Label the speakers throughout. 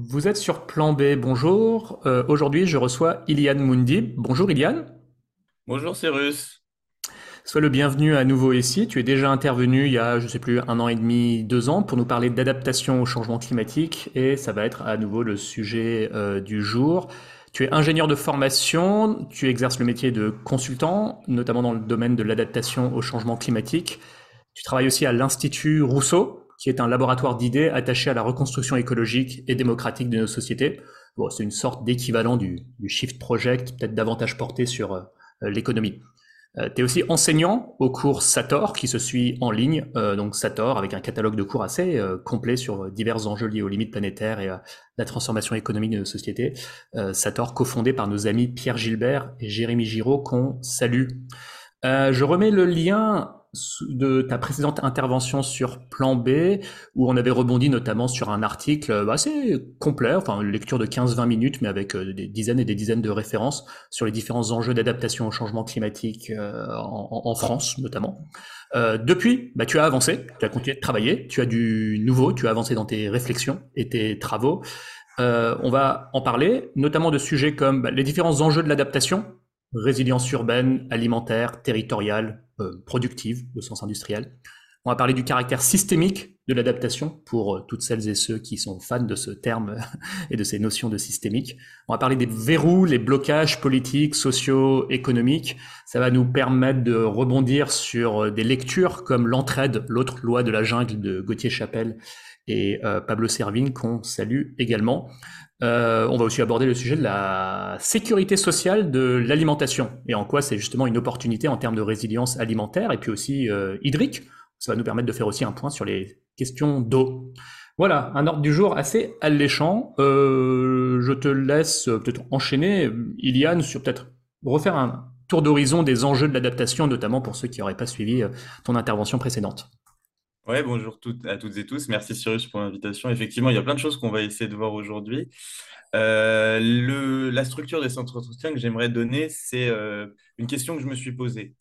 Speaker 1: Vous êtes sur Plan B, bonjour. Euh, Aujourd'hui, je reçois Iliane Mundi. Bonjour Iliane.
Speaker 2: Bonjour Cyrus.
Speaker 1: Sois le bienvenu à nouveau ici. Tu es déjà intervenu il y a, je ne sais plus, un an et demi, deux ans pour nous parler d'adaptation au changement climatique et ça va être à nouveau le sujet euh, du jour. Tu es ingénieur de formation, tu exerces le métier de consultant, notamment dans le domaine de l'adaptation au changement climatique. Tu travailles aussi à l'Institut Rousseau, qui est un laboratoire d'idées attaché à la reconstruction écologique et démocratique de nos sociétés. Bon, c'est une sorte d'équivalent du, du, Shift Project, peut-être davantage porté sur euh, l'économie. Euh, tu es aussi enseignant au cours Sator, qui se suit en ligne. Euh, donc Sator, avec un catalogue de cours assez euh, complet sur divers enjeux liés aux limites planétaires et à la transformation économique de nos sociétés. Euh, Sator, cofondé par nos amis Pierre Gilbert et Jérémy Giraud, qu'on salue. Euh, je remets le lien de ta précédente intervention sur Plan B, où on avait rebondi notamment sur un article euh, assez complet, enfin une lecture de 15-20 minutes, mais avec euh, des dizaines et des dizaines de références sur les différents enjeux d'adaptation au changement climatique en, en, France notamment. Euh, depuis, bah, tu as avancé, tu as continué de travailler, tu as du nouveau, tu as avancé dans tes réflexions et tes travaux. Euh, on va en parler, notamment de sujets comme bah, les différents enjeux de l'adaptation, résilience urbaine, alimentaire, territoriale, euh, productive au sens industriel. On va parler du caractère systémique de l'adaptation pour euh, toutes celles et ceux qui sont fans de ce terme et de ces notions de systémique. On va parler des verrous, les blocages politiques, sociaux, économiques. Ça va nous permettre de rebondir sur euh, des lectures comme L'entraide, l'autre loi de la jungle de Gauthier Chapelle et euh, Pablo Servigne qu'on salue également. Euh, on va aussi aborder le sujet de la sécurité sociale de l'alimentation et en quoi c'est justement une opportunité en termes de résilience alimentaire et puis aussi euh, hydrique. Ça va nous permettre de faire aussi un point sur les questions d'eau. Voilà, un ordre du jour assez alléchant. Euh, je te laisse peut-être enchaîner, Iliane, sur peut-être refaire un tour d'horizon des enjeux de l'adaptation, notamment pour ceux qui n'auraient pas suivi ton intervention précédente.
Speaker 2: Ouais, bonjour à toutes et tous. Merci Cyrus pour l'invitation. Effectivement, il y a plein de choses qu'on va essayer de voir aujourd'hui. Euh, la structure des centres d'entretien que j'aimerais donner, c'est euh, une question que je me suis posée.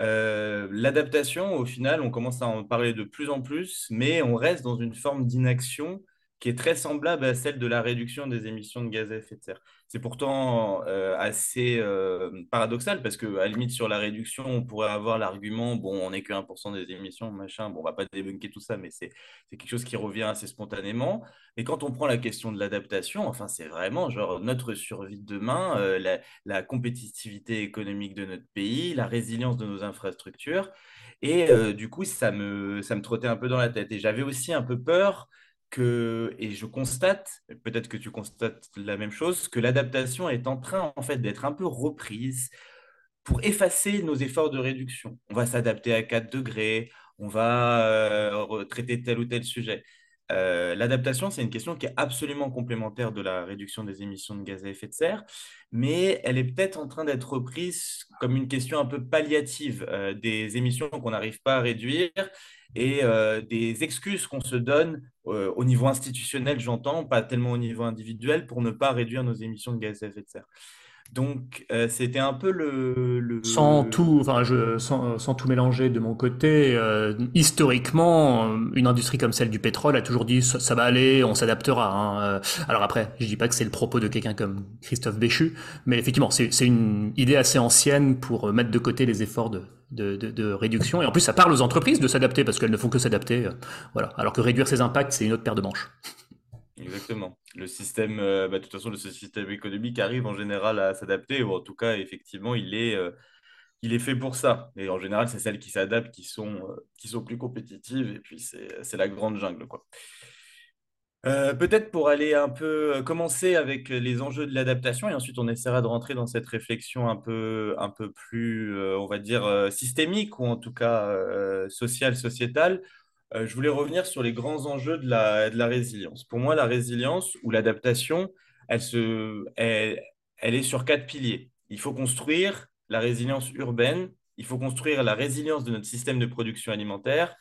Speaker 2: Euh, L'adaptation, au final, on commence à en parler de plus en plus, mais on reste dans une forme d'inaction qui est très semblable à celle de la réduction des émissions de gaz à effet de serre. C'est pourtant euh, assez euh, paradoxal parce que, à la limite, sur la réduction, on pourrait avoir l'argument bon, on n'est que 1% des émissions, machin, bon, on va pas débunker tout ça, mais c'est quelque chose qui revient assez spontanément. Et quand on prend la question de l'adaptation, enfin, c'est vraiment genre notre survie de demain, euh, la, compétitivité économique de notre pays, la résilience de nos infrastructures. Et du coup, ça me, ça me trottait un peu dans la tête. Et j'avais aussi un peu peur et je constate, peut-être que tu constates la même chose, que l'adaptation est en train en fait d'être un peu reprise pour effacer nos efforts de réduction. On va s'adapter à 4 degrés, on va euh, traiter tel ou tel sujet. Euh, l'adaptation, c'est une question qui est absolument complémentaire de la réduction des émissions de gaz à effet de serre, mais elle est peut-être en train d'être reprise comme une question un peu palliative euh, des émissions qu'on n'arrive pas à réduire et euh, des excuses qu'on se donne euh, au niveau institutionnel, j'entends, pas tellement au niveau individuel, pour ne pas réduire nos émissions de gaz à effet de serre. Donc, euh, c'était un peu le, le...
Speaker 1: Sans tout, enfin, je, sans, sans, tout mélanger de mon côté, euh, historiquement, une industrie comme celle du pétrole a toujours dit ça, ça va aller, on s'adaptera. Hein. Alors après, je dis pas que c'est le propos de quelqu'un comme Christophe Béchu, mais effectivement, c'est une idée assez ancienne pour mettre de côté les efforts de, de, de, de, réduction. Et en plus, ça parle aux entreprises de s'adapter parce qu'elles ne font que s'adapter. voilà. Alors que réduire ses impacts, c'est une autre paire de manches.
Speaker 2: Exactement. Le système, euh, bah, de toute façon, le système économique arrive en général à s'adapter, ou en tout cas, effectivement, il est, euh, il est fait pour ça. Et en général, c'est celles qui s'adaptent qui sont, euh, qui sont plus compétitives, et puis c'est la grande jungle. Quoi. Peut-être pour aller un peu commencer avec les enjeux de l'adaptation et ensuite on essaiera de rentrer dans cette réflexion un peu, un peu plus, on va dire, systémique ou en tout cas sociale, sociétale. Je voulais revenir sur les grands enjeux de la, résilience. Pour moi, la résilience ou l'adaptation, elle, elle est sur quatre piliers. Il faut construire la résilience urbaine, il faut construire la résilience de notre système de production alimentaire,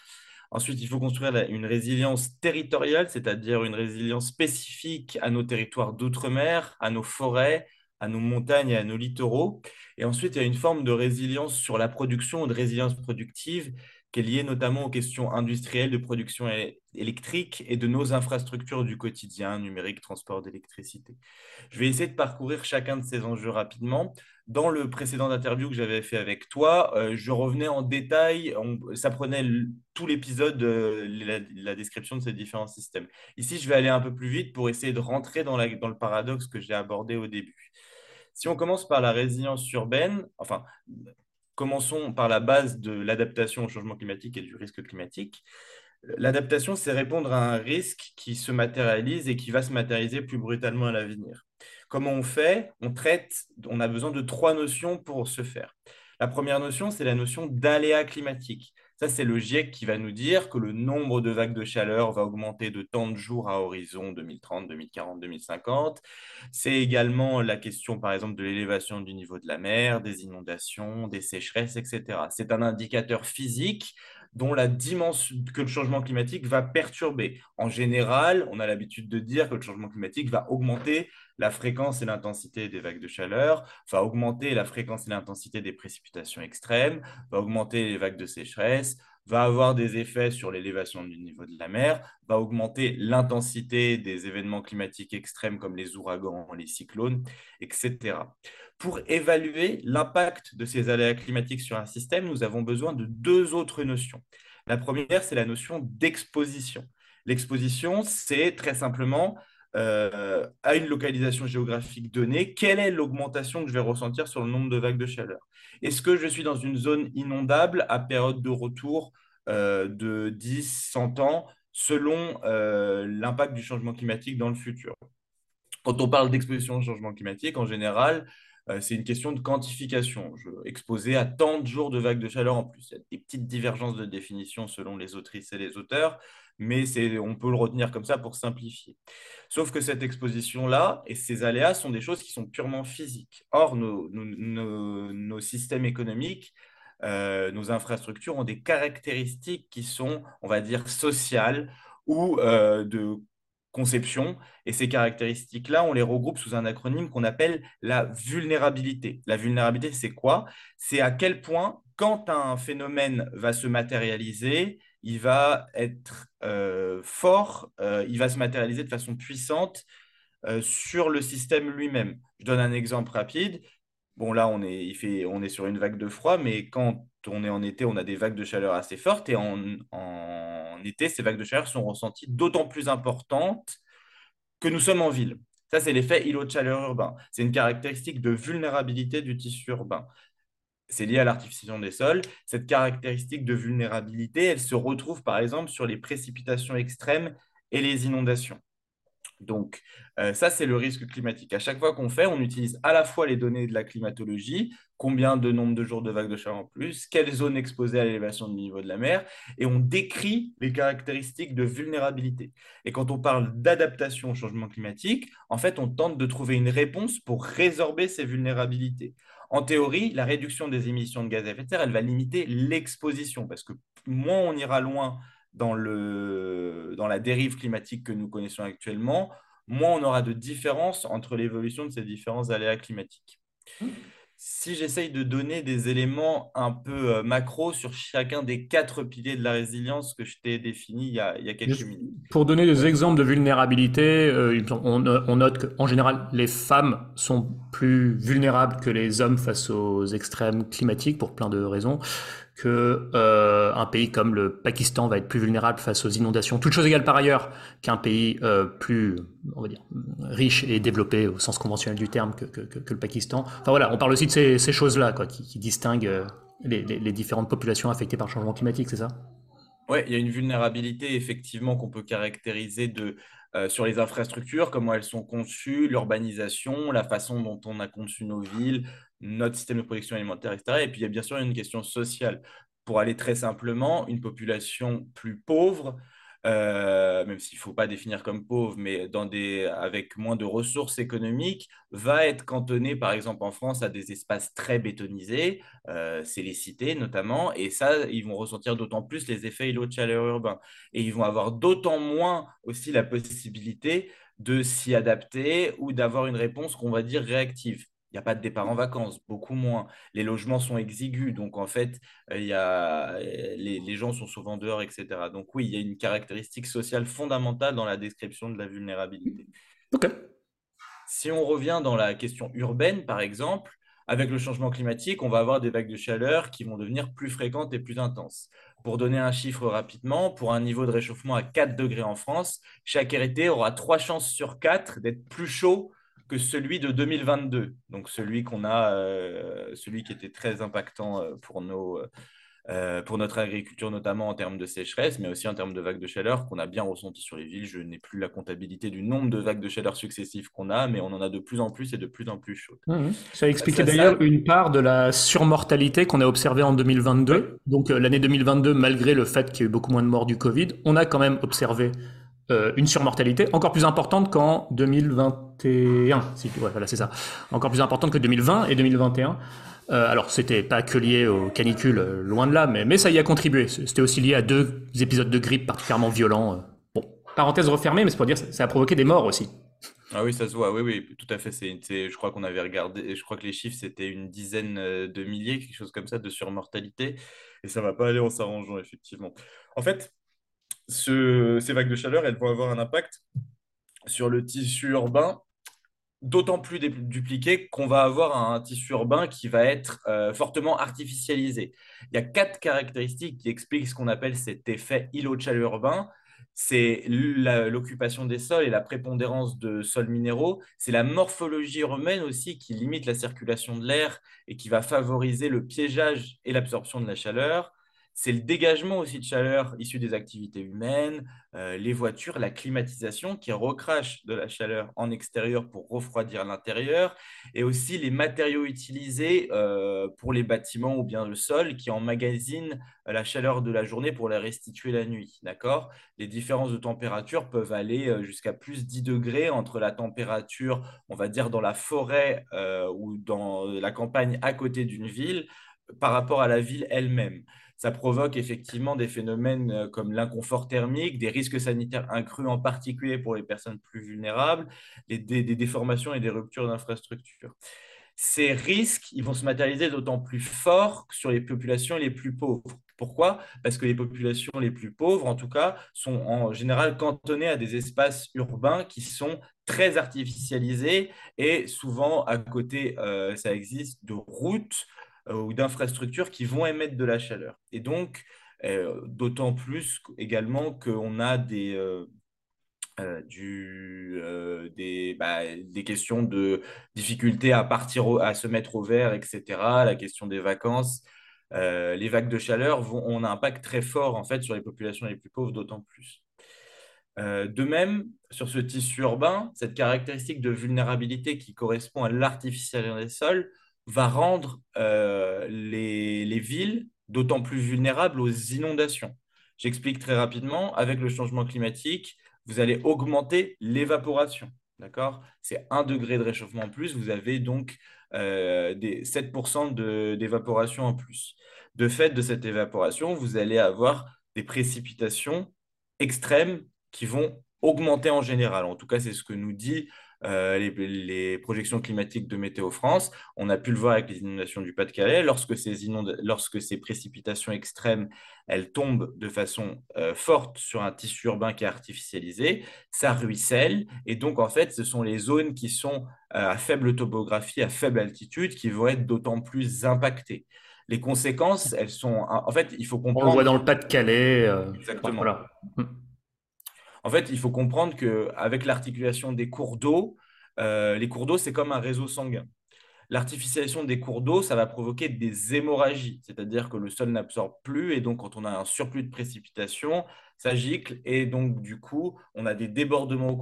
Speaker 2: Ensuite, il faut construire une résilience territoriale, c'est-à-dire une résilience spécifique à nos territoires d'outre-mer, à nos forêts, à nos montagnes et à nos littoraux. Et ensuite, il y a une forme de résilience sur la production, de résilience productive qui est lié notamment aux questions industrielles de production électrique et de nos infrastructures du quotidien, numérique, transport d'électricité. Je vais essayer de parcourir chacun de ces enjeux rapidement. Dans le précédent interview que j'avais fait avec toi, euh, je revenais en détail, ça prenait tout l'épisode, euh, la, description de ces différents systèmes. Ici, je vais aller un peu plus vite pour essayer de rentrer dans le paradoxe que j'ai abordé au début. Si on commence par la résilience urbaine, enfin, commençons par la base de l'adaptation au changement climatique et du risque climatique. L'adaptation, c'est répondre à un risque qui se matérialise et qui va se matérialiser plus brutalement à l'avenir. Comment on fait? On traite, on a besoin de trois notions pour ce faire. La première notion, c'est la notion d'aléa climatique. Ça, c'est le GIEC qui va nous dire que le nombre de vagues de chaleur va augmenter de tant de jours à horizon 2030, 2040, 2050. C'est également la question, par exemple, de l'élévation du niveau de la mer, des inondations, des sécheresses, etc. C'est un indicateur physique dont la dimension que le changement climatique va perturber. En général, on a l'habitude de dire que le changement climatique va augmenter la fréquence et l'intensité des vagues de chaleur, va augmenter la fréquence et l'intensité des précipitations extrêmes, va augmenter les vagues de sécheresse, va avoir des effets sur l'élévation du niveau de la mer, va augmenter l'intensité des événements climatiques extrêmes comme les ouragans, les cyclones, etc. Pour évaluer l'impact de ces aléas climatiques sur un système, nous avons besoin de deux autres notions. La première, c'est la notion d'exposition. L'exposition, c'est très simplement euh, à une localisation géographique donnée, quelle est l'augmentation que je vais ressentir sur le nombre de vagues de chaleur? Est-ce que je suis dans une zone inondable à période de retour euh, de 10, 100 ans selon euh, l'impact du changement climatique dans le futur? Quand on parle d'exposition au changement climatique, en général, c'est une question de quantification. Je exposé à tant de jours de vagues de chaleur en plus. Il y a des petites divergences de définition selon les autrices et les auteurs, mais on peut le retenir comme ça pour simplifier. Sauf que cette exposition-là et ces aléas sont des choses qui sont purement physiques. Or, nos, systèmes économiques, euh, nos infrastructures ont des caractéristiques qui sont, on va dire, sociales ou euh, de conception. Et ces caractéristiques-là, on les regroupe sous un acronyme qu'on appelle la vulnérabilité. La vulnérabilité, c'est quoi? C'est à quel point, quand un phénomène va se matérialiser, il va être euh, fort, euh, il va se matérialiser de façon puissante euh, sur le système lui-même. Je donne un exemple rapide. Bon, là, on est, sur une vague de froid, mais quand on est en été, on a des vagues de chaleur assez fortes. Et en, en été, ces vagues de chaleur sont ressenties d'autant plus importantes que nous sommes en ville. Ça, c'est l'effet îlot de chaleur urbain. C'est une caractéristique de vulnérabilité du tissu urbain c'est lié à l'artificialisation des sols. Cette caractéristique de vulnérabilité, elle se retrouve par exemple sur les précipitations extrêmes et les inondations. Donc, euh, ça, c'est le risque climatique. À chaque fois qu'on fait, on utilise à la fois les données de la climatologie, combien de nombre de jours de vagues de chaleur en plus, quelles zones exposées à l'élévation du niveau de la mer, et on décrit les caractéristiques de vulnérabilité. Et quand on parle d'adaptation au changement climatique, en fait, on tente de trouver une réponse pour résorber ces vulnérabilités. En théorie, la réduction des émissions de gaz à effet de serre, elle va limiter l'exposition, parce que moins on ira loin dans, la dérive climatique que nous connaissons actuellement, moins on aura de différence entre l'évolution de ces différents aléas climatiques. Mmh si j'essaye de donner des éléments un peu euh, macro sur chacun des quatre piliers de la résilience que je t'ai défini il y, a, quelques minutes.
Speaker 1: Pour donner des exemples de vulnérabilité, euh, on, on, note qu'en général, les femmes sont plus vulnérables que les hommes face aux extrêmes climatiques pour plein de raisons que euh, un pays comme le Pakistan va être plus vulnérable face aux inondations, toute chose égale par ailleurs, qu'un pays euh, plus, on va dire, riche et développé au sens conventionnel du terme que, le Pakistan. Enfin voilà, on parle aussi de ces, choses-là, qui, distinguent euh, les, différentes populations affectées par le changement climatique, c'est ça?
Speaker 2: Oui, il y a une vulnérabilité effectivement qu'on peut caractériser sur les infrastructures, comment elles sont conçues, l'urbanisation, la façon dont on a conçu nos villes, notre système de production alimentaire, etc. Et puis, il y a bien sûr une question sociale. Pour aller très simplement, une population plus pauvre, euh, même s'il ne faut pas définir comme pauvre, mais avec moins de ressources économiques, va être cantonnée, par exemple en France, à des espaces très bétonisés, euh, c'est les cités notamment, et ça, ils vont ressentir d'autant plus les effets îlots de chaleur urbain. Et ils vont avoir d'autant moins aussi la possibilité de s'y adapter ou d'avoir une réponse qu'on va dire réactive. Il n'y a pas de départ en vacances, beaucoup moins. Les logements sont exigus, donc en fait, il y a, les, les gens sont souvent dehors, etc. Donc oui, il y a une caractéristique sociale fondamentale dans la description de la vulnérabilité.
Speaker 1: Ok.
Speaker 2: Si on revient dans la question urbaine, par exemple, avec le changement climatique, on va avoir des vagues de chaleur qui vont devenir plus fréquentes et plus intenses. Pour donner un chiffre rapidement, pour un niveau de réchauffement à 4 degrés en France, chaque été aura 3 chances sur 4 d'être plus chaud que celui de 2022. Donc celui qu'on a, euh, celui qui était très impactant euh, pour nos, euh, pour notre agriculture, notamment en termes de sécheresse, mais aussi en termes de vagues de chaleur qu'on a bien ressenti sur les villes. Je n'ai plus la comptabilité du nombre de vagues de chaleur successives qu'on a, mais on en a de plus en plus et de plus en plus chaudes.
Speaker 1: Mmh. Ça expliquait d'ailleurs une part de la surmortalité qu'on a observée en 2022. Donc l'année 2022, malgré le fait qu'il y ait eu beaucoup moins de morts du Covid, on a quand même observé euh, une surmortalité encore plus importante qu'en 2021. Si, voilà, c'est ça. Encore plus importante que 2020 et 2021. Euh, alors, c'était pas que lié aux canicules, euh, loin de là, mais, mais ça y a contribué. C'était aussi lié à deux épisodes de grippe particulièrement violents. Bon, parenthèse refermée, mais c'est pour dire ça a provoqué des morts aussi.
Speaker 2: Ah oui, ça se voit, oui, oui, tout à fait. C'est, je crois qu'on avait regardé, je crois que les chiffres, c'était une dizaine de milliers, quelque chose comme ça, de surmortalité. Et ça va pas aller en s'arrangeant, effectivement. En fait, ces vagues de chaleur, elles vont avoir un impact sur le tissu urbain, d'autant plus dupliqué qu'on va avoir un tissu urbain qui va être euh, fortement artificialisé. Il y a quatre caractéristiques qui expliquent ce qu'on appelle cet effet îlot de chaleur urbain. C'est l'occupation des sols et la prépondérance de sols minéraux. C'est la morphologie humaine aussi qui limite la circulation de l'air et qui va favoriser le piégeage et l'absorption de la chaleur c'est le dégagement aussi de chaleur issu des activités humaines, euh, les voitures, la climatisation qui recrache de la chaleur en extérieur pour refroidir l'intérieur, et aussi les matériaux utilisés euh, pour les bâtiments ou bien le sol qui emmagasinent la chaleur de la journée pour la restituer la nuit. D'accord? Les différences de température peuvent aller euh, jusqu'à plus 10 degrés entre la température, on va dire, dans la forêt ou dans la campagne à côté d'une ville par rapport à la ville elle-même ça provoque effectivement des phénomènes euh, comme l'inconfort thermique, des risques sanitaires incrus en particulier pour les personnes plus vulnérables, des, déformations et des ruptures d'infrastructures. Ces risques, ils vont se matérialiser d'autant plus fort sur les populations les plus pauvres. Pourquoi? Parce que les populations les plus pauvres, en tout cas, sont en général cantonnées à des espaces urbains qui sont très artificialisés et souvent à côté, euh, ça existe, de routes, ou d'infrastructures qui vont émettre de la chaleur. Et donc, euh, d'autant plus également qu'on a des, euh, bah, des, questions de difficulté à partir, à se mettre au vert, etc. La question des vacances. les vagues de chaleur vont, ont un impact très fort en fait sur les populations les plus pauvres, d'autant plus. de même, sur ce tissu urbain, cette caractéristique de vulnérabilité qui correspond à l'artificialisation des sols va rendre euh, les, villes d'autant plus vulnérables aux inondations. J'explique très rapidement, avec le changement climatique, vous allez augmenter l'évaporation. D'accord? C'est un degré de réchauffement en plus, vous avez donc euh, des 7% d'évaporation en plus. De fait de cette évaporation, vous allez avoir des précipitations extrêmes qui vont augmenter en général. En tout cas, c'est ce que nous dit euh, les, projections climatiques de Météo France. On a pu le voir avec les inondations du Pas-de-Calais. Lorsque ces, lorsque ces précipitations extrêmes, elles tombent de façon euh, forte sur un tissu urbain qui est artificialisé, ça ruisselle. Et donc, en fait, ce sont les zones qui sont euh, à faible topographie, à faible altitude, qui vont être d'autant plus impactées les conséquences, elles sont. En fait, il faut comprendre.
Speaker 1: On le voit dans le Pas-de-Calais.
Speaker 2: Exactement. Voilà. En fait, il faut comprendre qu'avec l'articulation des cours d'eau, euh, les cours d'eau, c'est comme un réseau sanguin. L'artificialisation des cours d'eau, ça va provoquer des hémorragies, c'est-à-dire que le sol n'absorbe plus et donc quand on a un surplus de précipitation, ça gicle et donc du coup, on a des débordements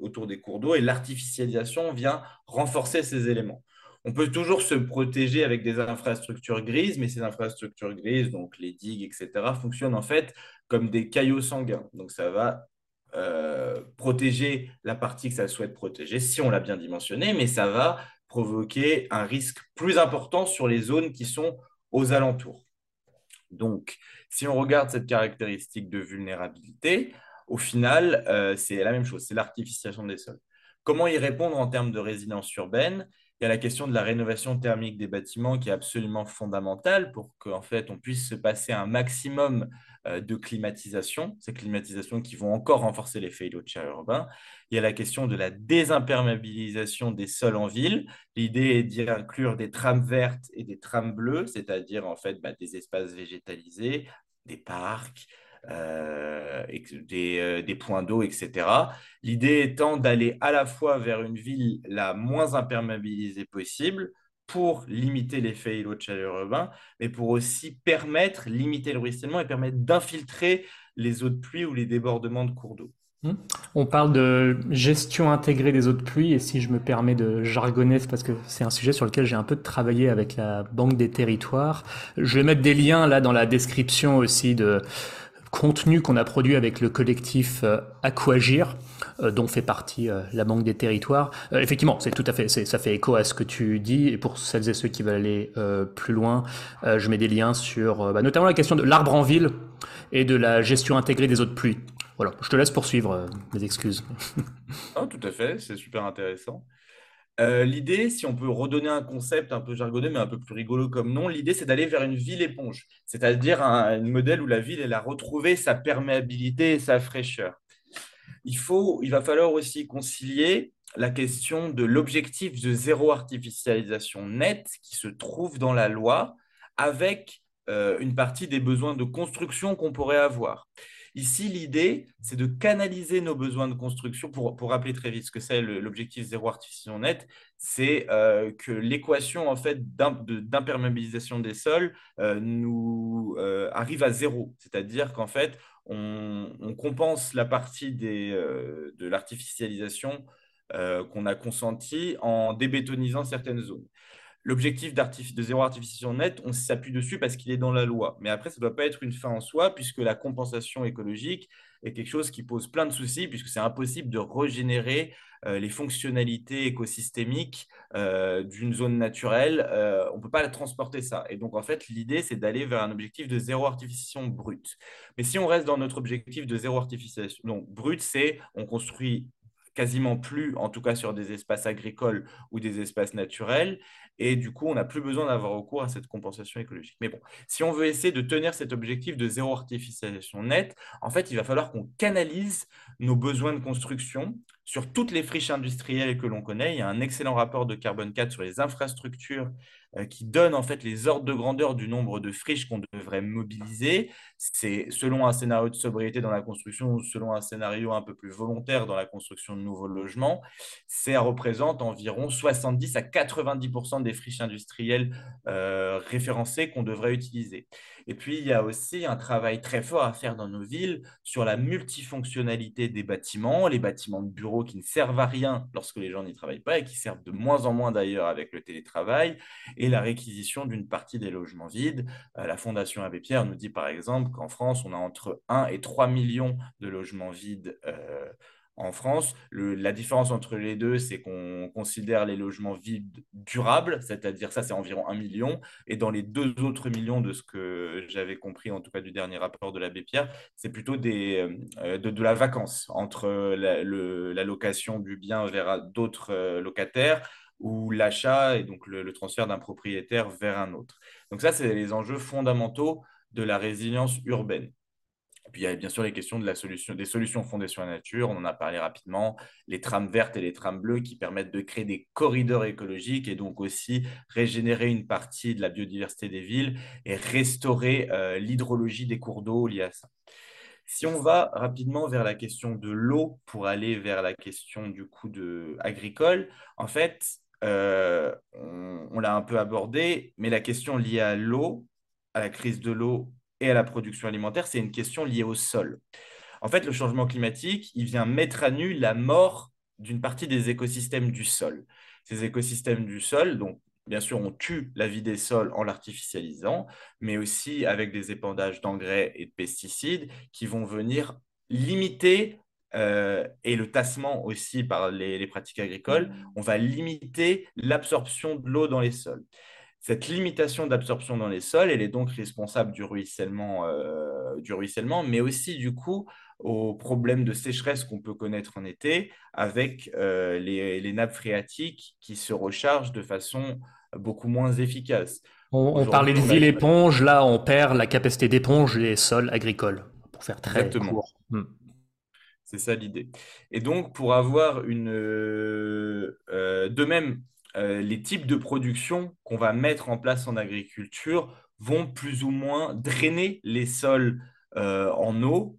Speaker 2: autour des cours d'eau et l'artificialisation vient renforcer ces éléments. On peut toujours se protéger avec des infrastructures grises, mais ces infrastructures grises, donc les digues, etc., fonctionnent en fait comme des caillots sanguins. Donc ça va euh, protéger la partie que ça souhaite protéger, si on l'a bien dimensionné, mais ça va provoquer un risque plus important sur les zones qui sont aux alentours. Donc, si on regarde cette caractéristique de vulnérabilité, au final, euh, c'est la même chose, c'est l'artificialisation des sols. Comment y répondre en termes de résidence urbaine? Il y a la question de la rénovation thermique des bâtiments qui est absolument fondamentale pour qu'en fait on puisse se passer un maximum euh, de climatisation, ces climatisations qui vont encore renforcer l'effet îlot de chaleur urbain. Il y a la question de la désimperméabilisation des sols en ville. L'idée est d'y inclure des trames vertes et des trames bleues, c'est-à-dire en fait bah, des espaces végétalisés, des parcs, euh, des, euh, des, points d'eau, etc. L'idée étant d'aller à la fois vers une ville la moins imperméabilisée possible pour limiter l'effet îlot de chaleur urbain, mais pour aussi permettre, limiter le ruissellement et permettre d'infiltrer les eaux de pluie ou les débordements de cours d'eau.
Speaker 1: Hmm. On parle de gestion intégrée des eaux de pluie et si je me permets de jargonner, parce que c'est un sujet sur lequel j'ai un peu travaillé avec la Banque des territoires. Je vais mettre des liens là dans la description aussi de, contenu qu'on a produit avec le collectif euh, Aquagir, euh, dont fait partie euh, la Banque des Territoires. effectivement, c'est tout à fait, ça fait écho à ce que tu dis. Et pour celles et ceux qui veulent aller plus loin, je mets des liens sur bah, notamment la question de l'arbre en ville et de la gestion intégrée des eaux de pluie. Voilà, je te laisse poursuivre. mes excuses.
Speaker 2: oh, tout à fait, c'est super intéressant. Euh, l'idée, si on peut redonner un concept un peu jargonné, mais un peu plus rigolo comme nom, l'idée, c'est d'aller vers une ville éponge, c'est-à-dire un, modèle où la ville, elle a retrouvé sa perméabilité et sa fraîcheur. Il, faut, il va falloir aussi concilier la question de l'objectif de zéro artificialisation nette qui se trouve dans la loi avec euh, une partie des besoins de construction qu'on pourrait avoir. Ici, l'idée, c'est de canaliser nos besoins de construction. Pour, rappeler très vite ce que c'est l'objectif zéro artificialisation nette, c'est euh, que l'équation en fait d'imperméabilisation des sols euh, nous euh, arrive à zéro. C'est-à-dire qu'en fait, on, compense la partie de l'artificialisation qu'on a consentie en débétonisant certaines zones. L'objectif de zéro artificialisation nette, on s'appuie dessus parce qu'il est dans la loi. Mais après, ça ne doit pas être une fin en soi, puisque la compensation écologique est quelque chose qui pose plein de soucis, puisque c'est impossible de régénérer euh, les fonctionnalités écosystémiques euh, d'une zone naturelle. Euh, on ne peut pas transporter ça. Et donc, en fait, l'idée, c'est d'aller vers un objectif de zéro artificialisation brute. Mais si on reste dans notre objectif de zéro artificialisation, donc brut, c'est on construit quasiment plus, en tout cas sur des espaces agricoles ou des espaces naturels. Et du coup, on n'a plus besoin d'avoir recours à cette compensation écologique. Mais bon, si on veut essayer de tenir cet objectif de zéro artificialisation nette, en fait, il va falloir qu'on canalise nos besoins de construction sur toutes les friches industrielles que l'on connaît. Il y a un excellent rapport de Carbone 4 sur les infrastructures qui donne en fait les ordres de grandeur du nombre de friches qu'on devrait mobiliser. C'est selon un scénario de sobriété dans la construction ou selon un scénario un peu plus volontaire dans la construction de nouveaux logements. Ça représente environ 70 à 90% des friches industrielles euh, référencées qu'on devrait utiliser. Et puis, il y a aussi un travail très fort à faire dans nos villes sur la multifonctionnalité des bâtiments, les bâtiments de bureaux qui ne servent à rien lorsque les gens n'y travaillent pas et qui servent de moins en moins d'ailleurs avec le télétravail, et la réquisition d'une partie des logements vides. Euh, la Fondation Abbé Pierre nous dit par exemple qu'en France, on a entre 1 et 3 millions de logements vides euh, en France. la différence entre les deux, c'est qu'on considère les logements vides durables, c'est-à-dire ça, c'est environ un million. Et dans les deux autres millions de ce que j'avais compris, en tout cas du dernier rapport de l'abbé Pierre, c'est plutôt euh, de, la vacance entre la, location du bien vers d'autres euh, locataires ou l'achat et donc le transfert d'un propriétaire vers un autre. Donc ça, c'est les enjeux fondamentaux de la résilience urbaine puis il y a bien sûr les questions de la solution, des solutions fondées sur la nature. On en a parlé rapidement. Les trames vertes et les trames bleues qui permettent de créer des corridors écologiques et donc aussi régénérer une partie de la biodiversité des villes et restaurer euh, l'hydrologie des cours d'eau liés à ça. Si on va rapidement vers la question de l'eau pour aller vers la question du coup de agricole, en fait, euh, on l'a un peu abordé, mais la question liée à l'eau, à la crise de l'eau et à la production alimentaire, c'est une question liée au sol. En fait, le changement climatique, il vient mettre à nu la mort d'une partie des écosystèmes du sol. Ces écosystèmes du sol, donc bien sûr, on tue la vie des sols en l'artificialisant, mais aussi avec des épandages d'engrais et de pesticides qui vont venir limiter euh, et le tassement aussi par les, les, pratiques agricoles, on va limiter l'absorption de l'eau dans les sols. Cette limitation d'absorption dans les sols, elle est donc responsable du ruissellement, euh, du ruissellement mais aussi du coup aux problèmes de sécheresse qu'on peut connaître en été avec les, les, nappes phréatiques qui se rechargent de façon beaucoup moins efficace.
Speaker 1: On, parlait de ville éponge, là on perd la capacité d'éponge des sols agricoles, pour faire très Exactement. court. Hmm.
Speaker 2: C'est ça l'idée. Et donc, pour avoir une... Euh, de même, euh, les types de production qu'on va mettre en place en agriculture vont plus ou moins drainer les sols euh, en eau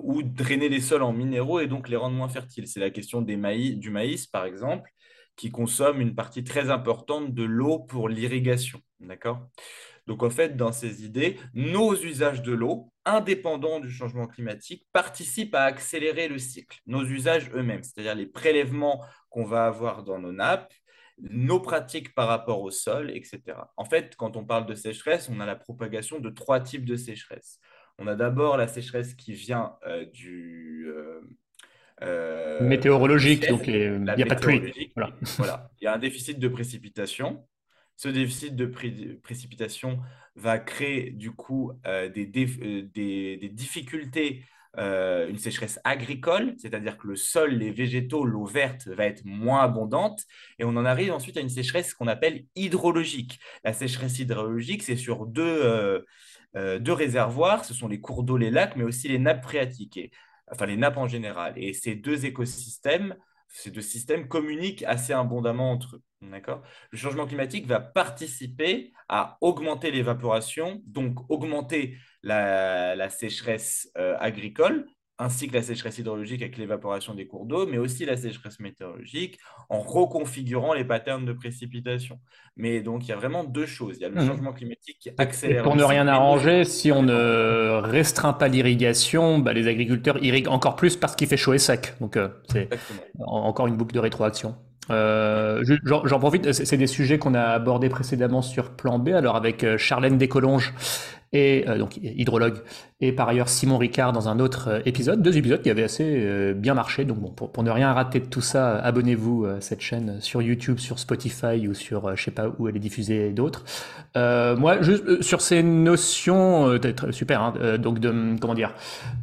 Speaker 2: ou drainer les sols en minéraux et donc les rendre moins fertiles. C'est la question du maïs, par exemple, qui consomme une partie très importante de l'eau pour l'irrigation. D'accord? Donc, en fait, dans ces idées, nos usages de l'eau, indépendants du changement climatique, participent à accélérer le cycle. Nos usages eux-mêmes, c'est-à-dire les prélèvements qu'on va avoir dans nos nappes, nos pratiques par rapport au sol, etc. En fait, quand on parle de sécheresse, on a la propagation de trois types de sécheresse. On a d'abord la sécheresse qui vient euh, du, euh,
Speaker 1: euh, météorologique, donc il n'y a pas de pluie.
Speaker 2: Voilà. Il y a un déficit de précipitation. Ce déficit de précipitation va créer du coup euh, des, des, des, difficultés, une sécheresse agricole, c'est-à-dire que le sol, les végétaux, l'eau verte va être moins abondante. Et on en arrive ensuite à une sécheresse qu'on appelle hydrologique. La sécheresse hydrologique, c'est sur deux, deux réservoirs, ce sont les cours d'eau, les lacs, mais aussi les nappes phréatiques. Enfin les nappes en général. Et ces deux écosystèmes, ces deux systèmes communiquent assez abondamment entre eux. Le changement climatique va participer à augmenter l'évaporation, donc augmenter la, sécheresse euh, agricole, ainsi que la sécheresse hydrologique avec l'évaporation des cours d'eau, mais aussi la sécheresse météorologique en reconfigurant les patterns de précipitation. Mais donc, il y a vraiment deux choses. Il y a le mmh. changement climatique qui accélère.
Speaker 1: Et pour ne rien arranger, si on ne restreint pas l'irrigation, bah, les agriculteurs irriguent encore plus parce qu'il fait chaud et sec. Donc, euh, c'est encore une boucle de rétroaction. Euh, J'en profite, c'est des sujets qu'on a abordés précédemment sur Plan B, alors avec Charlène Descolonges et euh, donc hydrologue, et par ailleurs Simon Ricard dans un autre euh, épisode, deux épisodes qui avaient assez euh, bien marché. Donc bon, pour, ne rien rater de tout ça, abonnez-vous à cette chaîne sur YouTube, sur Spotify ou sur je sais pas où elle est diffusée d'autres. moi, juste sur ces notions, super, hein, donc de comment dire,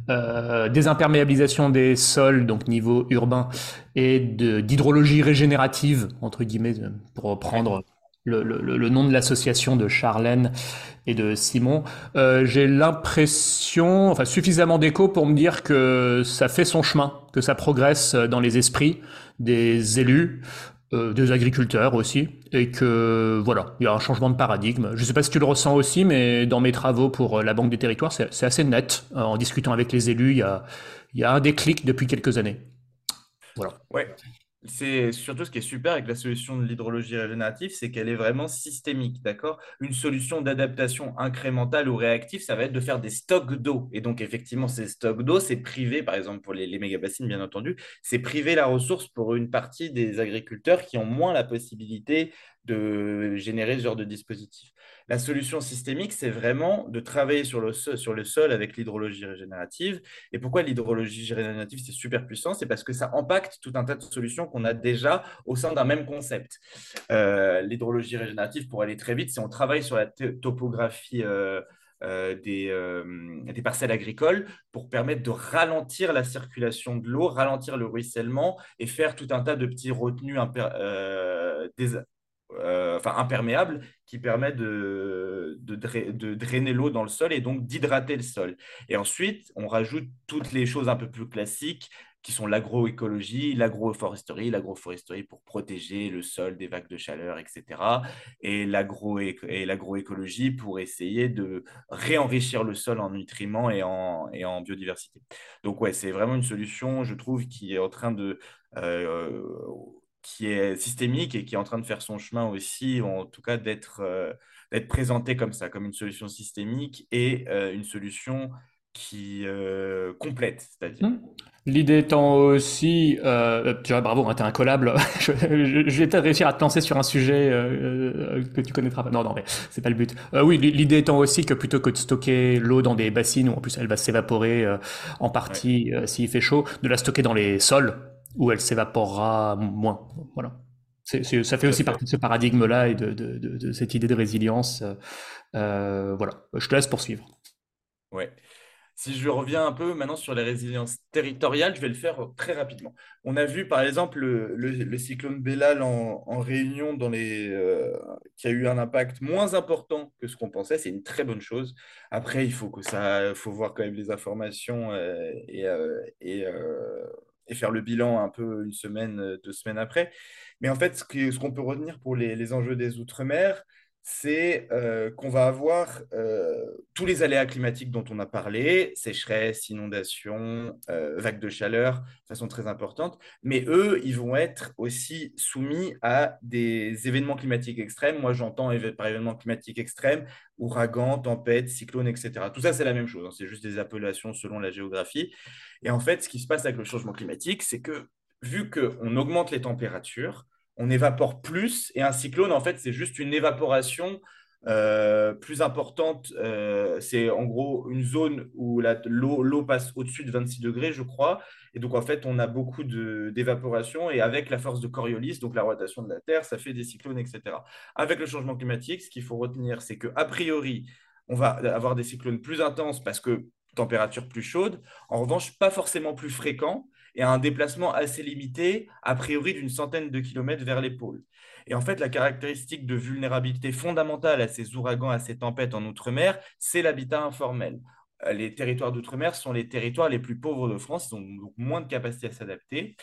Speaker 1: désimperméabilisation des sols, donc niveau urbain, et d'hydrologie régénérative entre guillemets, pour reprendre le, nom de l'association de Charlène et de Simon. Euh, j'ai l'impression, enfin suffisamment d'écho pour me dire que ça fait son chemin, que ça progresse dans les esprits des élus, euh, des agriculteurs aussi, et que voilà, il y a un changement de paradigme. Je ne sais pas si tu le ressens aussi, mais dans mes travaux pour la Banque des Territoires, c'est assez net. En discutant avec les élus, il y a, y un déclic depuis quelques années. Voilà.
Speaker 2: Ouais. C'est surtout ce qui est super avec la solution de l'hydrologie régénérative, c'est qu'elle est vraiment systémique, d'accord? Une solution d'adaptation incrémentale ou réactive, ça va être de faire des stocks d'eau. Et donc, effectivement, ces stocks d'eau, c'est privé, par exemple, pour les, les méga-bassines, bien entendu, c'est priver la ressource pour une partie des agriculteurs qui ont moins la possibilité de générer ce genre de dispositif. La solution systémique, c'est vraiment de travailler sur le, sol, avec l'hydrologie régénérative. Et pourquoi l'hydrologie régénérative, c'est super puissant? C'est parce que ça impacte tout un tas de solutions qu'on a déjà au sein d'un même concept. Euh, l'hydrologie régénérative, pour aller très vite, si on travaille sur la topographie euh, euh, des, parcelles agricoles pour permettre de ralentir la circulation de l'eau, ralentir le ruissellement et faire tout un tas de petits retenues des, euh, enfin imperméable qui permet de, de, drainer l'eau dans le sol et donc d'hydrater le sol. Et ensuite, on rajoute toutes les choses un peu plus classiques qui sont l'agroécologie, l'agroforesterie, l'agroforesterie pour protéger le sol des vagues de chaleur, etc. Et l'agroécologie pour essayer de réenrichir le sol en nutriments et en, et en biodiversité. Donc ouais, c'est vraiment une solution, je trouve, qui est en train de... Euh, qui est systémique et qui est en train de faire son chemin aussi, en tout cas d'être euh, d'être présenté comme ça, comme une solution systémique et euh, une solution qui euh, complète, c'est-à-dire.
Speaker 1: Mmh. L'idée étant aussi, tu vois, bravo, hein, tu es incollable. je, je, vais peut-être réussir à te lancer sur un sujet que tu connaîtras pas. Non, non, mais c'est pas le but. oui, l'idée étant aussi que plutôt que de stocker l'eau dans des bassines où en plus elle va s'évaporer en partie s'il fait chaud, de la stocker dans les sols où elle s'évaporera moins. Voilà. ça fait aussi partie de ce paradigme-là et de, cette idée de résilience. Euh, voilà. Je te laisse poursuivre.
Speaker 2: Ouais. si je reviens un peu maintenant sur les résiliences territoriales, je vais le faire très rapidement. On a vu par exemple le, cyclone Bellal en, Réunion dans les, euh, qui a eu un impact moins important que ce qu'on pensait. C'est une très bonne chose. Après, il faut, que ça, faut voir quand même les informations euh, et, euh, et, et, faire le bilan un peu une semaine, deux semaines après. Mais en fait, ce qu'on peut retenir pour les, les enjeux des Outre-mer, c'est euh, qu'on va avoir euh, tous les aléas climatiques dont on a parlé, sécheresse, inondation, euh, vagues de chaleur, de façon très importante, mais eux, ils vont être aussi soumis à des événements climatiques extrêmes. Moi, j'entends par événements climatiques extrêmes, ouragans, tempêtes, cyclones, etc. Tout ça, c'est la même chose, hein. c'est juste des appellations selon la géographie. Et en fait, ce qui se passe avec le changement climatique, c'est que vu qu'on augmente les températures, on évapore plus. Et un cyclone, en fait, c'est juste une évaporation euh, plus importante. Euh, c'est en gros une zone où l'eau passe au-dessus de 26 degrés, je crois. Et donc, en fait, on a beaucoup d'évaporation. Et avec la force de Coriolis, donc la rotation de la Terre, ça fait des cyclones, etc. Avec le changement climatique, ce qu'il faut retenir, c'est qu'a priori, on va avoir des cyclones plus intenses parce que température plus chaude. En revanche, pas forcément plus fréquents et un déplacement assez limité, a priori d'une centaine de kilomètres vers les pôles. Et en fait, la caractéristique de vulnérabilité fondamentale à ces ouragans, à ces tempêtes en Outre-mer, c'est l'habitat informel. Euh, les territoires d'outre-mer sont les territoires les plus pauvres de France, ils ont donc moins de capacité à s'adapter.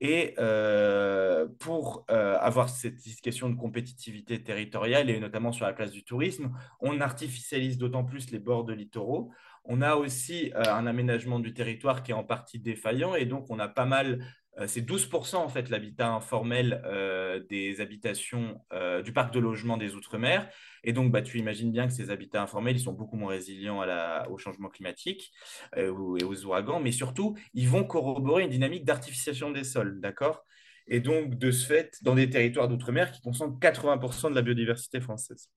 Speaker 2: Et euh, pour euh, avoir cette question de compétitivité territoriale, et notamment sur la place du tourisme, on artificialise d'autant plus les bords de littoraux. On a aussi euh, un aménagement du territoire qui est en partie défaillant et donc on a pas mal, euh, c'est 12% en fait l'habitat informel euh, des habitations du parc de logement des Outre-mer. Et donc bah, tu imagines bien que ces habitats informels, ils sont beaucoup moins résilients au changement climatique et aux ouragans, mais surtout, ils vont corroborer une dynamique d'artificiation des sols, d'accord? Et donc, de ce fait, dans des territoires d'outre-mer qui concentrent 80% de la biodiversité française.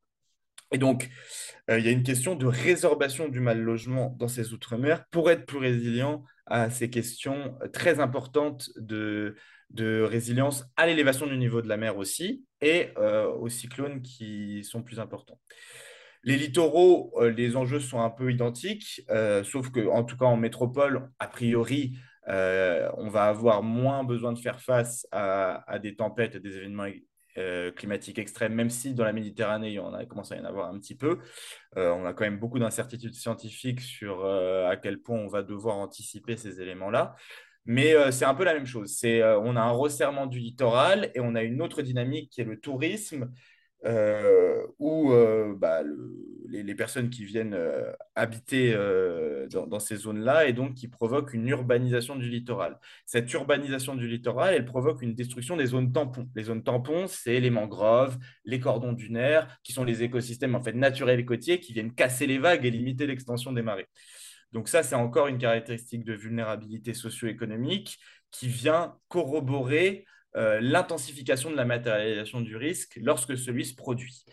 Speaker 2: Et donc, euh, il y a une question de résorbation du mal logement dans ces outre-mer pour être plus résilient à ces questions euh, très importantes de, résilience à l'élévation du niveau de la mer aussi et euh, aux cyclones qui sont plus importants. Les littoraux, les enjeux sont un peu identiques, sauf que, en tout cas en métropole, a priori, on va avoir moins besoin de faire face à, à des tempêtes et des événements euh, climatique extrême, même si dans la Méditerranée, on a commencé à y en avoir un petit peu. Euh, on a quand même beaucoup d'incertitudes scientifiques sur euh, à quel point on va devoir anticiper ces éléments-là. Mais c'est un peu la même chose. C'est, on a un resserrement du littoral et on a une autre dynamique qui est le tourisme euh, où euh, bah, les, personnes qui viennent euh, habiter dans, ces zones-là et donc qui provoquent une urbanisation du littoral. Cette urbanisation du littoral, elle provoque une destruction des zones tampons. Les zones tampons, c'est les mangroves, les cordons dunaires, qui sont les écosystèmes en fait naturels et côtiers qui viennent casser les vagues et limiter l'extension des marées. Donc ça, c'est encore une caractéristique de vulnérabilité socio-économique qui vient corroborer euh, l'intensification de la matérialisation du risque lorsque celui se produit.